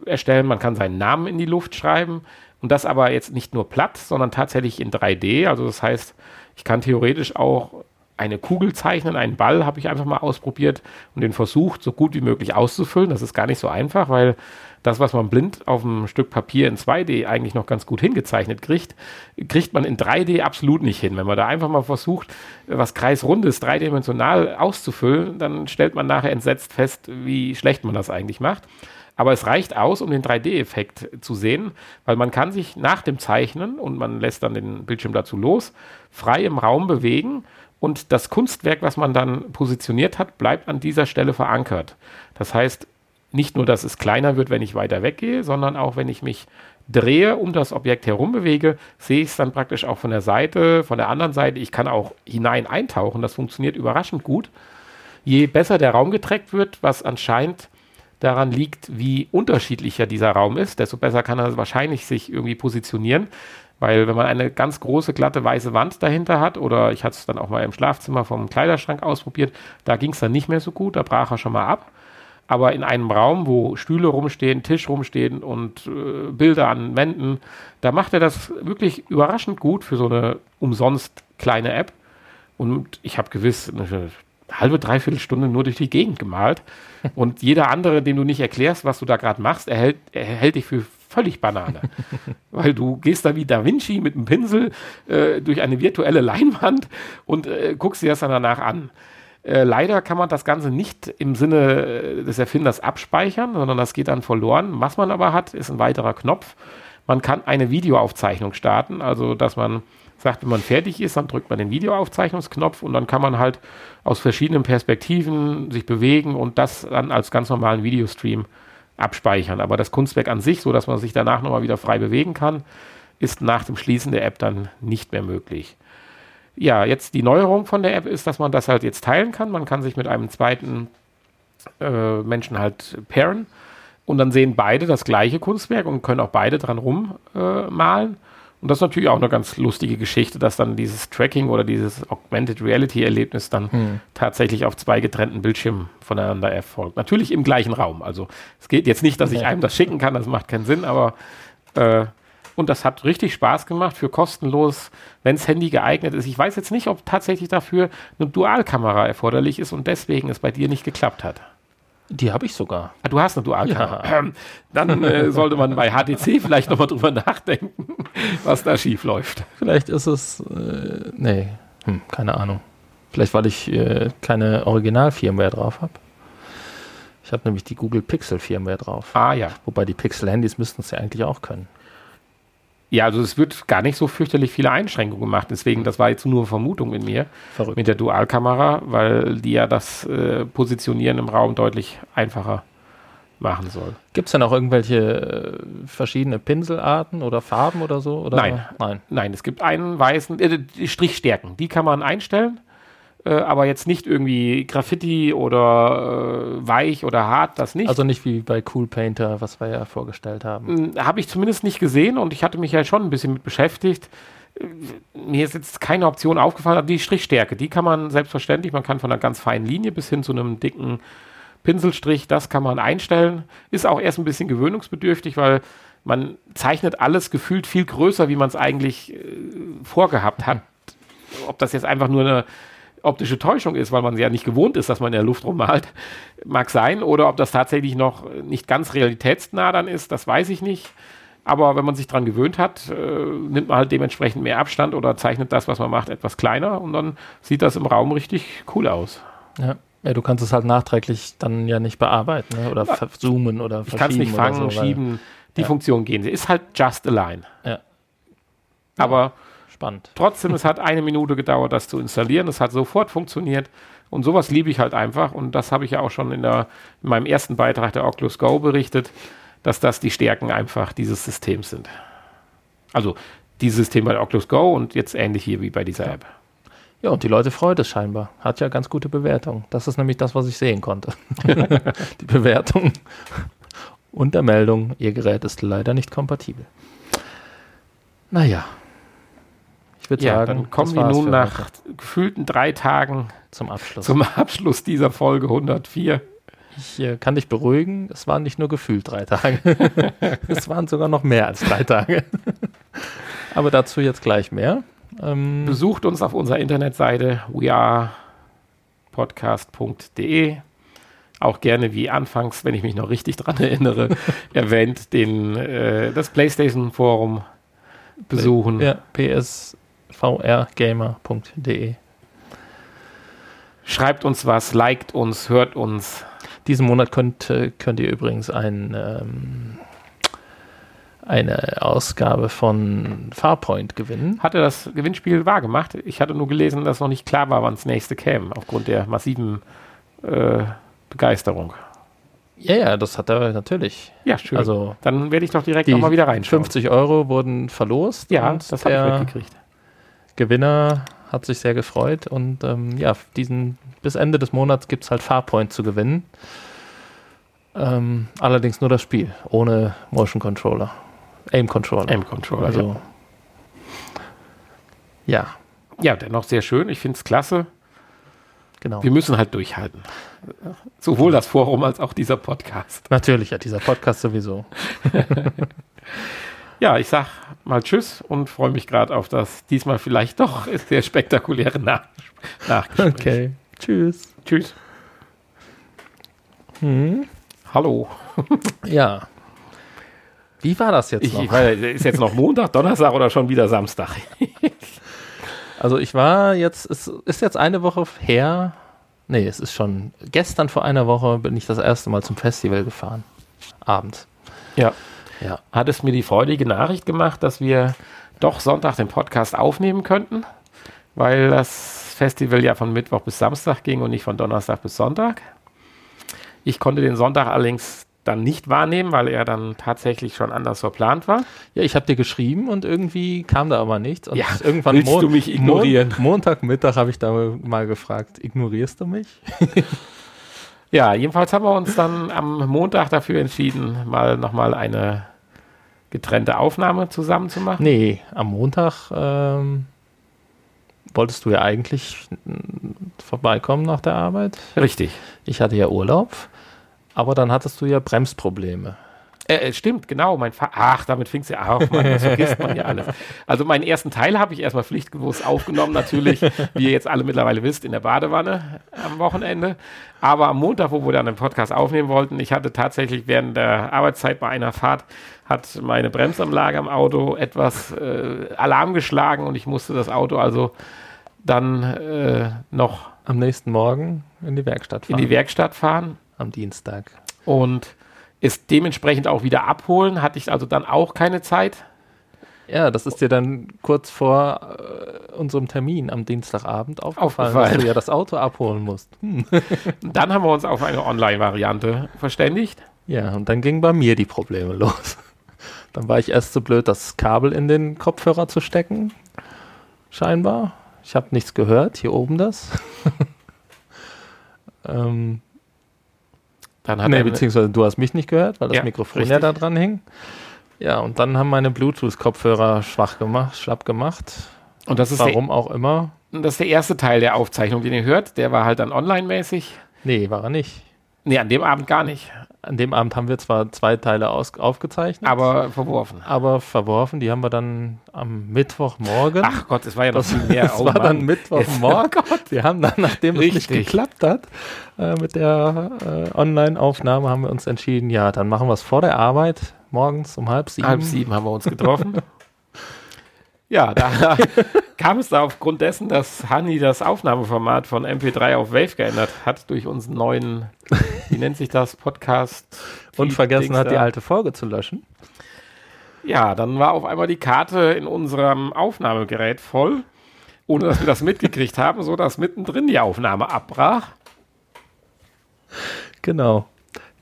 erstellen, man kann seinen Namen in die Luft schreiben und das aber jetzt nicht nur platt, sondern tatsächlich in 3D. Also das heißt, ich kann theoretisch auch eine Kugel zeichnen, einen Ball habe ich einfach mal ausprobiert und den versucht, so gut wie möglich auszufüllen. Das ist gar nicht so einfach, weil das, was man blind auf einem Stück Papier in 2D eigentlich noch ganz gut hingezeichnet kriegt, kriegt man in 3D absolut nicht hin. Wenn man da einfach mal versucht, was kreisrundes dreidimensional auszufüllen, dann stellt man nachher entsetzt fest, wie schlecht man das eigentlich macht. Aber es reicht aus, um den 3D-Effekt zu sehen, weil man kann sich nach dem Zeichnen und man lässt dann den Bildschirm dazu los, frei im Raum bewegen und das Kunstwerk, was man dann positioniert hat, bleibt an dieser Stelle verankert. Das heißt, nicht nur, dass es kleiner wird, wenn ich weiter weggehe, sondern auch, wenn ich mich drehe, um das Objekt herum bewege, sehe ich es dann praktisch auch von der Seite, von der anderen Seite. Ich kann auch hinein eintauchen. Das funktioniert überraschend gut. Je besser der Raum getrackt wird, was anscheinend daran liegt, wie unterschiedlicher dieser Raum ist, desto besser kann er wahrscheinlich sich irgendwie positionieren. Weil wenn man eine ganz große, glatte, weiße Wand dahinter hat, oder ich hatte es dann auch mal im Schlafzimmer vom Kleiderschrank ausprobiert, da ging es dann nicht mehr so gut, da brach er schon mal ab. Aber in einem Raum, wo Stühle rumstehen, Tisch rumstehen und äh, Bilder an Wänden, da macht er das wirklich überraschend gut für so eine umsonst kleine App. Und ich habe gewiss eine halbe, dreiviertel Stunde nur durch die Gegend gemalt. Und jeder andere, dem du nicht erklärst, was du da gerade machst, erhält, erhält dich für völlig Banane. Weil du gehst da wie Da Vinci mit einem Pinsel äh, durch eine virtuelle Leinwand und äh, guckst dir das dann danach an. Äh, leider kann man das Ganze nicht im Sinne äh, des Erfinders abspeichern, sondern das geht dann verloren. Was man aber hat, ist ein weiterer Knopf. Man kann eine Videoaufzeichnung starten, also dass man sagt, wenn man fertig ist, dann drückt man den Videoaufzeichnungsknopf und dann kann man halt aus verschiedenen Perspektiven sich bewegen und das dann als ganz normalen Videostream abspeichern. Aber das Kunstwerk an sich, so dass man sich danach nochmal wieder frei bewegen kann, ist nach dem Schließen der App dann nicht mehr möglich. Ja, jetzt die Neuerung von der App ist, dass man das halt jetzt teilen kann. Man kann sich mit einem zweiten äh, Menschen halt pairen und dann sehen beide das gleiche Kunstwerk und können auch beide dran rummalen. Äh, und das ist natürlich auch eine ganz lustige Geschichte, dass dann dieses Tracking oder dieses Augmented Reality Erlebnis dann hm. tatsächlich auf zwei getrennten Bildschirmen voneinander erfolgt. Natürlich im gleichen Raum. Also es geht jetzt nicht, dass ich einem das schicken kann, das macht keinen Sinn, aber äh, und das hat richtig Spaß gemacht für kostenlos, wenn das Handy geeignet ist. Ich weiß jetzt nicht, ob tatsächlich dafür eine Dualkamera erforderlich ist und deswegen es bei dir nicht geklappt hat. Die habe ich sogar. Ah, du hast eine Dualkamera. Ja. Dann äh, sollte man bei HTC vielleicht nochmal drüber nachdenken, was da schief läuft. Vielleicht ist es, äh, nee, hm, keine Ahnung. Vielleicht, weil ich äh, keine Original-Firmware drauf habe. Ich habe nämlich die Google Pixel Firmware drauf. Ah ja. Wobei die Pixel-Handys müssten es ja eigentlich auch können. Ja, also es wird gar nicht so fürchterlich viele Einschränkungen gemacht. Deswegen, das war jetzt nur Vermutung in mir Verrückt. mit der Dualkamera, weil die ja das äh, Positionieren im Raum deutlich einfacher machen soll. Gibt es denn auch irgendwelche äh, verschiedene Pinselarten oder Farben oder so? Oder? Nein. Nein. Nein, es gibt einen weißen, äh, die Strichstärken, die kann man einstellen. Äh, aber jetzt nicht irgendwie Graffiti oder äh, weich oder hart, das nicht. Also nicht wie bei Cool Painter, was wir ja vorgestellt haben. Hm, Habe ich zumindest nicht gesehen und ich hatte mich ja schon ein bisschen mit beschäftigt. Äh, Mir ist jetzt keine Option aufgefallen, aber die Strichstärke, die kann man selbstverständlich, man kann von einer ganz feinen Linie bis hin zu einem dicken Pinselstrich, das kann man einstellen. Ist auch erst ein bisschen gewöhnungsbedürftig, weil man zeichnet alles gefühlt viel größer, wie man es eigentlich äh, vorgehabt hat. Ob das jetzt einfach nur eine optische Täuschung ist, weil man ja nicht gewohnt ist, dass man in der Luft rummalt, mag sein. Oder ob das tatsächlich noch nicht ganz realitätsnah dann ist, das weiß ich nicht. Aber wenn man sich daran gewöhnt hat, äh, nimmt man halt dementsprechend mehr Abstand oder zeichnet das, was man macht, etwas kleiner und dann sieht das im Raum richtig cool aus. Ja. ja, du kannst es halt nachträglich dann ja nicht bearbeiten ne? oder zoomen oder Ich kann es nicht fangen, so, schieben, die Ja. Funktion gehen. Sie ist halt just a line. Ja. Aber Spannend. trotzdem, es hat eine Minute gedauert, das zu installieren. Es hat sofort funktioniert. Und sowas liebe ich halt einfach. Und das habe ich ja auch schon in, der, in meinem ersten Beitrag der Oculus Go berichtet, dass das die Stärken einfach dieses Systems sind. Also dieses System bei der Oculus Go und jetzt ähnlich hier wie bei dieser App. Ja, und die Leute freut es scheinbar. Hat ja ganz gute Bewertung. Das ist nämlich das, was ich sehen konnte. die Bewertung und der Meldung, ihr Gerät ist leider nicht kompatibel. Naja. Ich würde Ja, sagen, dann kommen wir nun nach heute gefühlten drei Tagen zum Abschluss. zum Abschluss dieser Folge 104. ich äh, kann dich beruhigen, es waren nicht nur gefühlt drei Tage. es waren sogar noch mehr als drei Tage. Aber dazu jetzt gleich mehr. Ähm, Besucht uns auf unserer Internetseite wearepodcast.de. Auch gerne wie anfangs, wenn ich mich noch richtig dran erinnere, erwähnt, den, äh, das PlayStation Forum besuchen. ja, psvrgamer.de. Schreibt uns was, liked uns, hört uns. Diesen Monat könnt, äh, könnt ihr übrigens ein, ähm, eine Ausgabe von Farpoint gewinnen. Hat er das Gewinnspiel wahrgemacht? Ich hatte nur gelesen, dass noch nicht klar war, wann das nächste käme, aufgrund der massiven äh, Begeisterung. Ja, ja, das hat er natürlich. Ja, schön. Also Dann werde ich doch direkt nochmal wieder reinschauen. 50 Euro wurden verlost. ja, das habe ich mitgekriegt. Gewinner hat sich sehr gefreut und ähm, ja, diesen, bis Ende des Monats gibt es halt Farpoint zu gewinnen. Ähm, allerdings nur das Spiel, ohne Motion Controller. Aim Controller. M-Controller. also, ja, ja, dennoch sehr schön. Ich finde es klasse. genau. Wir müssen halt durchhalten. Sowohl das Forum als auch dieser Podcast. Natürlich, ja, dieser Podcast sowieso. Ja, ich sag mal Tschüss und freue mich gerade auf das diesmal vielleicht doch sehr spektakuläre Nach Nachgespräch. Okay, tschüss. Tschüss. Hm. Hallo. Ja. Wie war das jetzt Ich, noch? ich weiß, ist jetzt noch Montag, Donnerstag oder schon wieder Samstag? Also ich war jetzt, es ist jetzt eine Woche her. Nee, es ist schon gestern vor einer Woche bin ich das erste Mal zum Festival gefahren. Abends. Ja. Ja. Hat es mir die freudige Nachricht gemacht, dass wir doch Sonntag den Podcast aufnehmen könnten, weil das Festival ja von Mittwoch bis Samstag ging und nicht von Donnerstag bis Sonntag. Ich konnte den Sonntag allerdings dann nicht wahrnehmen, weil er dann tatsächlich schon anders verplant war. Ja, ich habe dir geschrieben und irgendwie kam da aber nichts. Und Ja, irgendwann willst du mich ignorieren? Mon Montagmittag habe ich da mal gefragt, ignorierst du mich? Ja, jedenfalls haben wir uns dann am Montag dafür entschieden, mal nochmal eine getrennte Aufnahme zusammen zu machen. Nee, am Montag ähm, wolltest du ja eigentlich mm, vorbeikommen nach der Arbeit. Richtig. Ich hatte ja Urlaub, aber dann hattest du ja Bremsprobleme. Äh, äh, stimmt, genau. Mein Fa Ach, damit fing es ja auch. Mann, das vergisst man ja alles. Also meinen ersten Teil habe ich erstmal pflichtbewusst aufgenommen, natürlich, wie ihr jetzt alle mittlerweile wisst, in der Badewanne am Wochenende. Aber am Montag, wo wir dann den Podcast aufnehmen wollten, ich hatte tatsächlich während der Arbeitszeit bei einer Fahrt, hat meine Bremsanlage am Auto etwas äh, Alarm geschlagen und ich musste das Auto also dann äh, noch Am nächsten Morgen in die Werkstatt in fahren. die Werkstatt fahren am Dienstag. und es dementsprechend auch wieder abholen. Hatte ich also dann auch keine Zeit. Ja, das ist dir dann kurz vor äh, unserem Termin am Dienstagabend aufgefallen, Aufgefallen. dass du ja das Auto abholen musst. Hm. Dann haben wir uns auf eine Online-Variante verständigt. Ja, und dann gingen bei mir die Probleme los. Dann war ich erst so blöd, das Kabel in den Kopfhörer zu stecken. Scheinbar. Ich habe nichts gehört. Hier oben das. ähm, Dann hat nee, beziehungsweise du hast mich nicht gehört, weil das Ja, Mikrofon richtig. ja da dran hing. Ja, und dann haben meine Bluetooth-Kopfhörer schwach gemacht, schlapp gemacht. und das ist, der, Warum auch immer. das ist der erste Teil der Aufzeichnung, den ihr hört. Der war halt dann online-mäßig. Nee, war er nicht. Nee, an dem Abend gar nicht, An dem Abend haben wir zwar zwei Teile aus aufgezeichnet, aber verworfen. aber verworfen. Die haben wir dann am Mittwochmorgen. Ach Gott, es war ja noch viel mehr. das Oh war Mann. dann Mittwochmorgen. Wir haben dann, nachdem es nicht Richtig. geklappt hat, äh, mit der äh, Online-Aufnahme, haben wir uns entschieden, ja, dann machen wir es vor der Arbeit, morgens um halb sieben. Halb sieben haben wir uns getroffen. ja, da kam es da aufgrund dessen, dass Hani das Aufnahmeformat von MP3 auf Wave geändert hat durch unseren neuen, wie nennt sich das, Podcast. Und vergessen Dings hat, die da. alte Folge zu löschen. Ja, dann war auf einmal die Karte in unserem Aufnahmegerät voll, ohne dass wir das mitgekriegt haben, so dass mittendrin die Aufnahme abbrach. Genau.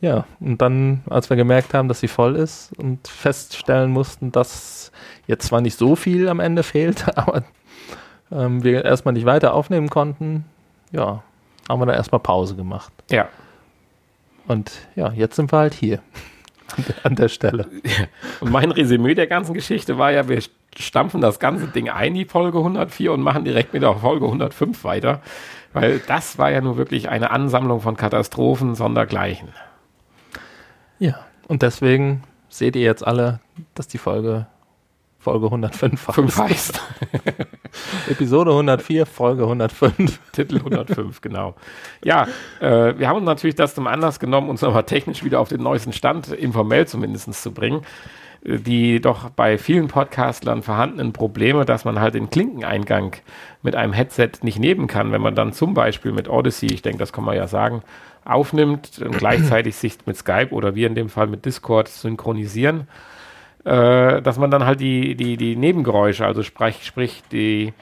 Ja, und dann, als wir gemerkt haben, dass sie voll ist und feststellen mussten, dass jetzt zwar nicht so viel am Ende fehlt, aber ähm, wir erstmal nicht weiter aufnehmen konnten, ja, haben wir dann erstmal Pause gemacht. Ja. Und ja, jetzt sind wir halt hier. An der, an der Stelle. Und mein Resümee der ganzen Geschichte war ja, wir stampfen das ganze Ding ein, die Folge 104, und machen direkt mit der Folge 105 weiter. Weil das war ja nur wirklich eine Ansammlung von Katastrophen sondergleichen. Ja, und deswegen seht ihr jetzt alle, dass die Folge Folge 105 Fünf heißt. heißt. Episode 104, Folge 105. Titel 105, genau. Ja, äh, wir haben uns natürlich das zum Anlass genommen, uns aber technisch wieder auf den neuesten Stand, informell zumindest zu bringen. Äh, Die doch bei vielen Podcastlern vorhandenen Probleme, dass man halt den Klinkeneingang mit einem Headset nicht nehmen kann, wenn man dann zum Beispiel mit Odyssey, ich denke, das kann man ja sagen, aufnimmt und gleichzeitig sich mit Skype oder wir in dem Fall mit Discord synchronisieren, äh, dass man dann halt die, die, die Nebengeräusche, also sprich, sprich die,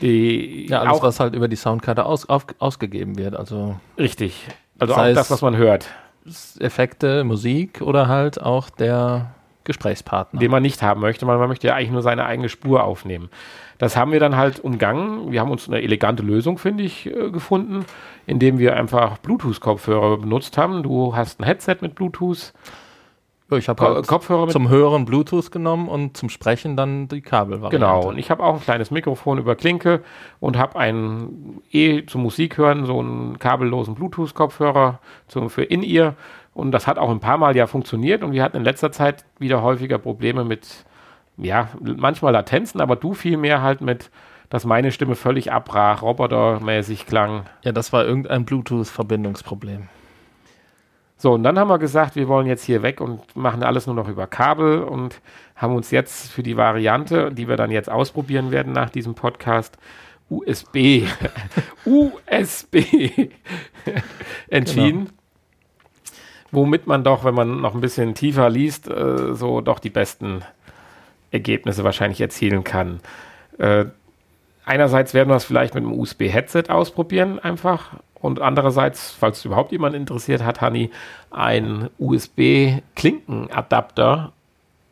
die Ja, alles, auch was halt über die Soundkarte aus, auf, ausgegeben wird. Also Richtig. Also auch das, was man hört, Effekte, Musik oder halt auch der Gesprächspartner. den man nicht haben möchte, weil man möchte ja eigentlich nur seine eigene Spur aufnehmen. Das haben wir dann halt umgangen. Wir haben uns eine elegante Lösung, finde ich, äh, gefunden, indem wir einfach Bluetooth-Kopfhörer benutzt haben. Du hast ein Headset mit Bluetooth, Ja, ich habe halt Kopfhörer zum Hören Bluetooth genommen und zum Sprechen dann die Kabelvariante. Genau, und ich habe auch ein kleines Mikrofon über Klinke und habe einen eh zum Musik hören, so einen kabellosen Bluetooth-Kopfhörer zum- für In-Ear. Und das hat auch ein paar Mal ja funktioniert und wir hatten in letzter Zeit wieder häufiger Probleme mit, ja, manchmal Latenzen, aber du viel mehr halt mit, dass meine Stimme völlig abbrach, robotermäßig klang. Ja, das war irgendein Bluetooth-Verbindungsproblem. So, und dann haben wir gesagt, wir wollen jetzt hier weg und machen alles nur noch über Kabel und haben uns jetzt für die Variante, die wir dann jetzt ausprobieren werden nach diesem Podcast, USB, USB entschieden. Womit man doch, wenn man noch ein bisschen tiefer liest, äh, so doch die besten Ergebnisse wahrscheinlich erzielen kann. Äh, einerseits werden wir es vielleicht mit einem USB-Headset ausprobieren, einfach. Und andererseits, falls es überhaupt jemand interessiert, hat Hani ein USB-Klinkenadapter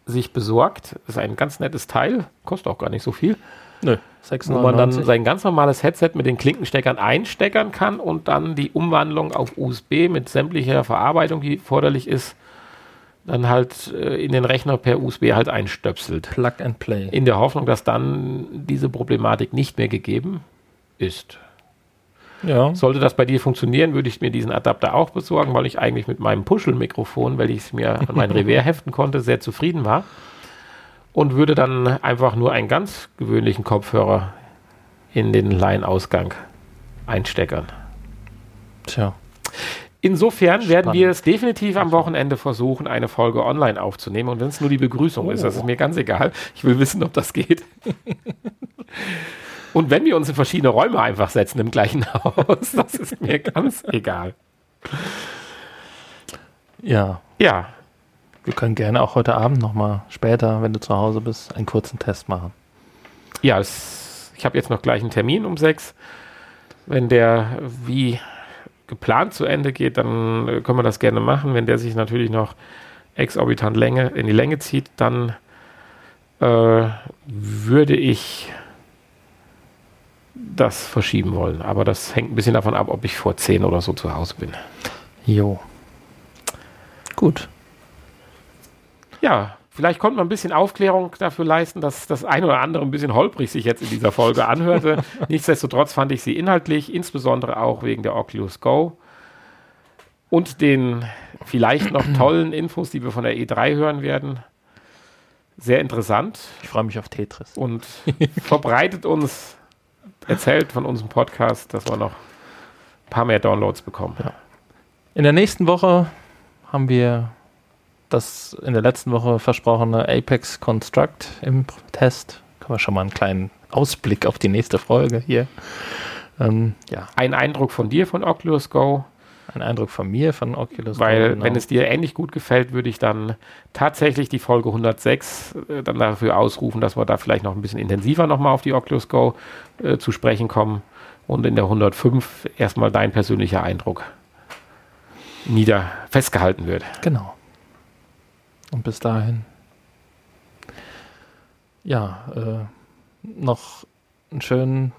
sich besorgt. Das ist ein ganz nettes Teil, kostet auch gar nicht so viel, Nö, wo man dann 699. sein ganz normales Headset mit den Klinkensteckern einsteckern kann und dann die Umwandlung auf USB mit sämtlicher Verarbeitung, die erforderlich ist, dann halt äh, in den Rechner per USB halt einstöpselt. Plug and Play. In der Hoffnung, dass dann diese Problematik nicht mehr gegeben ist. Ja, Sollte das bei dir funktionieren, würde ich mir diesen Adapter auch besorgen, weil ich eigentlich mit meinem Puschel-Mikrofon, weil ich es mir an mein Revers heften konnte, sehr zufrieden war. Und würde dann einfach nur einen ganz gewöhnlichen Kopfhörer in den Line-Ausgang einsteckern. tja. Insofern werden Spannend. wir es definitiv am Wochenende versuchen, eine Folge online aufzunehmen. Und wenn es nur die Begrüßung ist, das ist mir ganz egal. Ich will wissen, ob das geht. Und wenn wir uns in verschiedene Räume einfach setzen im gleichen Haus, das ist mir ganz egal. Ja, Ja, wir können gerne auch heute Abend nochmal später, wenn du zu Hause bist, einen kurzen Test machen. ja, es, ich habe jetzt noch gleich einen Termin um sechs. Wenn der wie geplant zu Ende geht, dann äh, können wir das gerne machen. Wenn der sich natürlich noch exorbitant Länge, in die Länge zieht, dann äh, würde ich das verschieben wollen. Aber das hängt ein bisschen davon ab, ob ich vor 10 oder so zu Hause bin. Jo. Gut. Ja, vielleicht konnte man ein bisschen Aufklärung dafür leisten, dass das ein oder andere ein bisschen holprig sich jetzt in dieser Folge anhörte. Nichtsdestotrotz fand ich sie inhaltlich, insbesondere auch wegen der Oculus Go und den vielleicht noch tollen Infos, die wir von der E3 hören werden, sehr interessant. Ich freue mich auf Tetris. Und verbreitet uns, erzählt von unserem Podcast, dass wir noch ein paar mehr Downloads bekommen. Ja. In der nächsten Woche haben wir das in der letzten Woche versprochene Apex Construct im Test. Können wir schon mal einen kleinen Ausblick auf die nächste Folge hier. Ähm, ja. Ein Eindruck von dir von Oculus Go. Ein Eindruck von mir von Oculus Weil, Go. Weil, genau. wenn es dir ähnlich gut gefällt, würde ich dann tatsächlich die Folge 106 äh, dann dafür ausrufen, dass wir da vielleicht noch ein bisschen intensiver nochmal auf die Oculus Go äh, zu sprechen kommen. Und in der 105 erstmal dein persönlicher Eindruck nieder festgehalten wird. Genau. Und bis dahin, ja, äh, noch einen schönen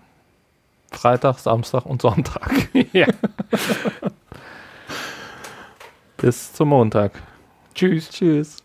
Freitag, Samstag und Sonntag. ja. bis zum Montag. Tschüss. Tschüss.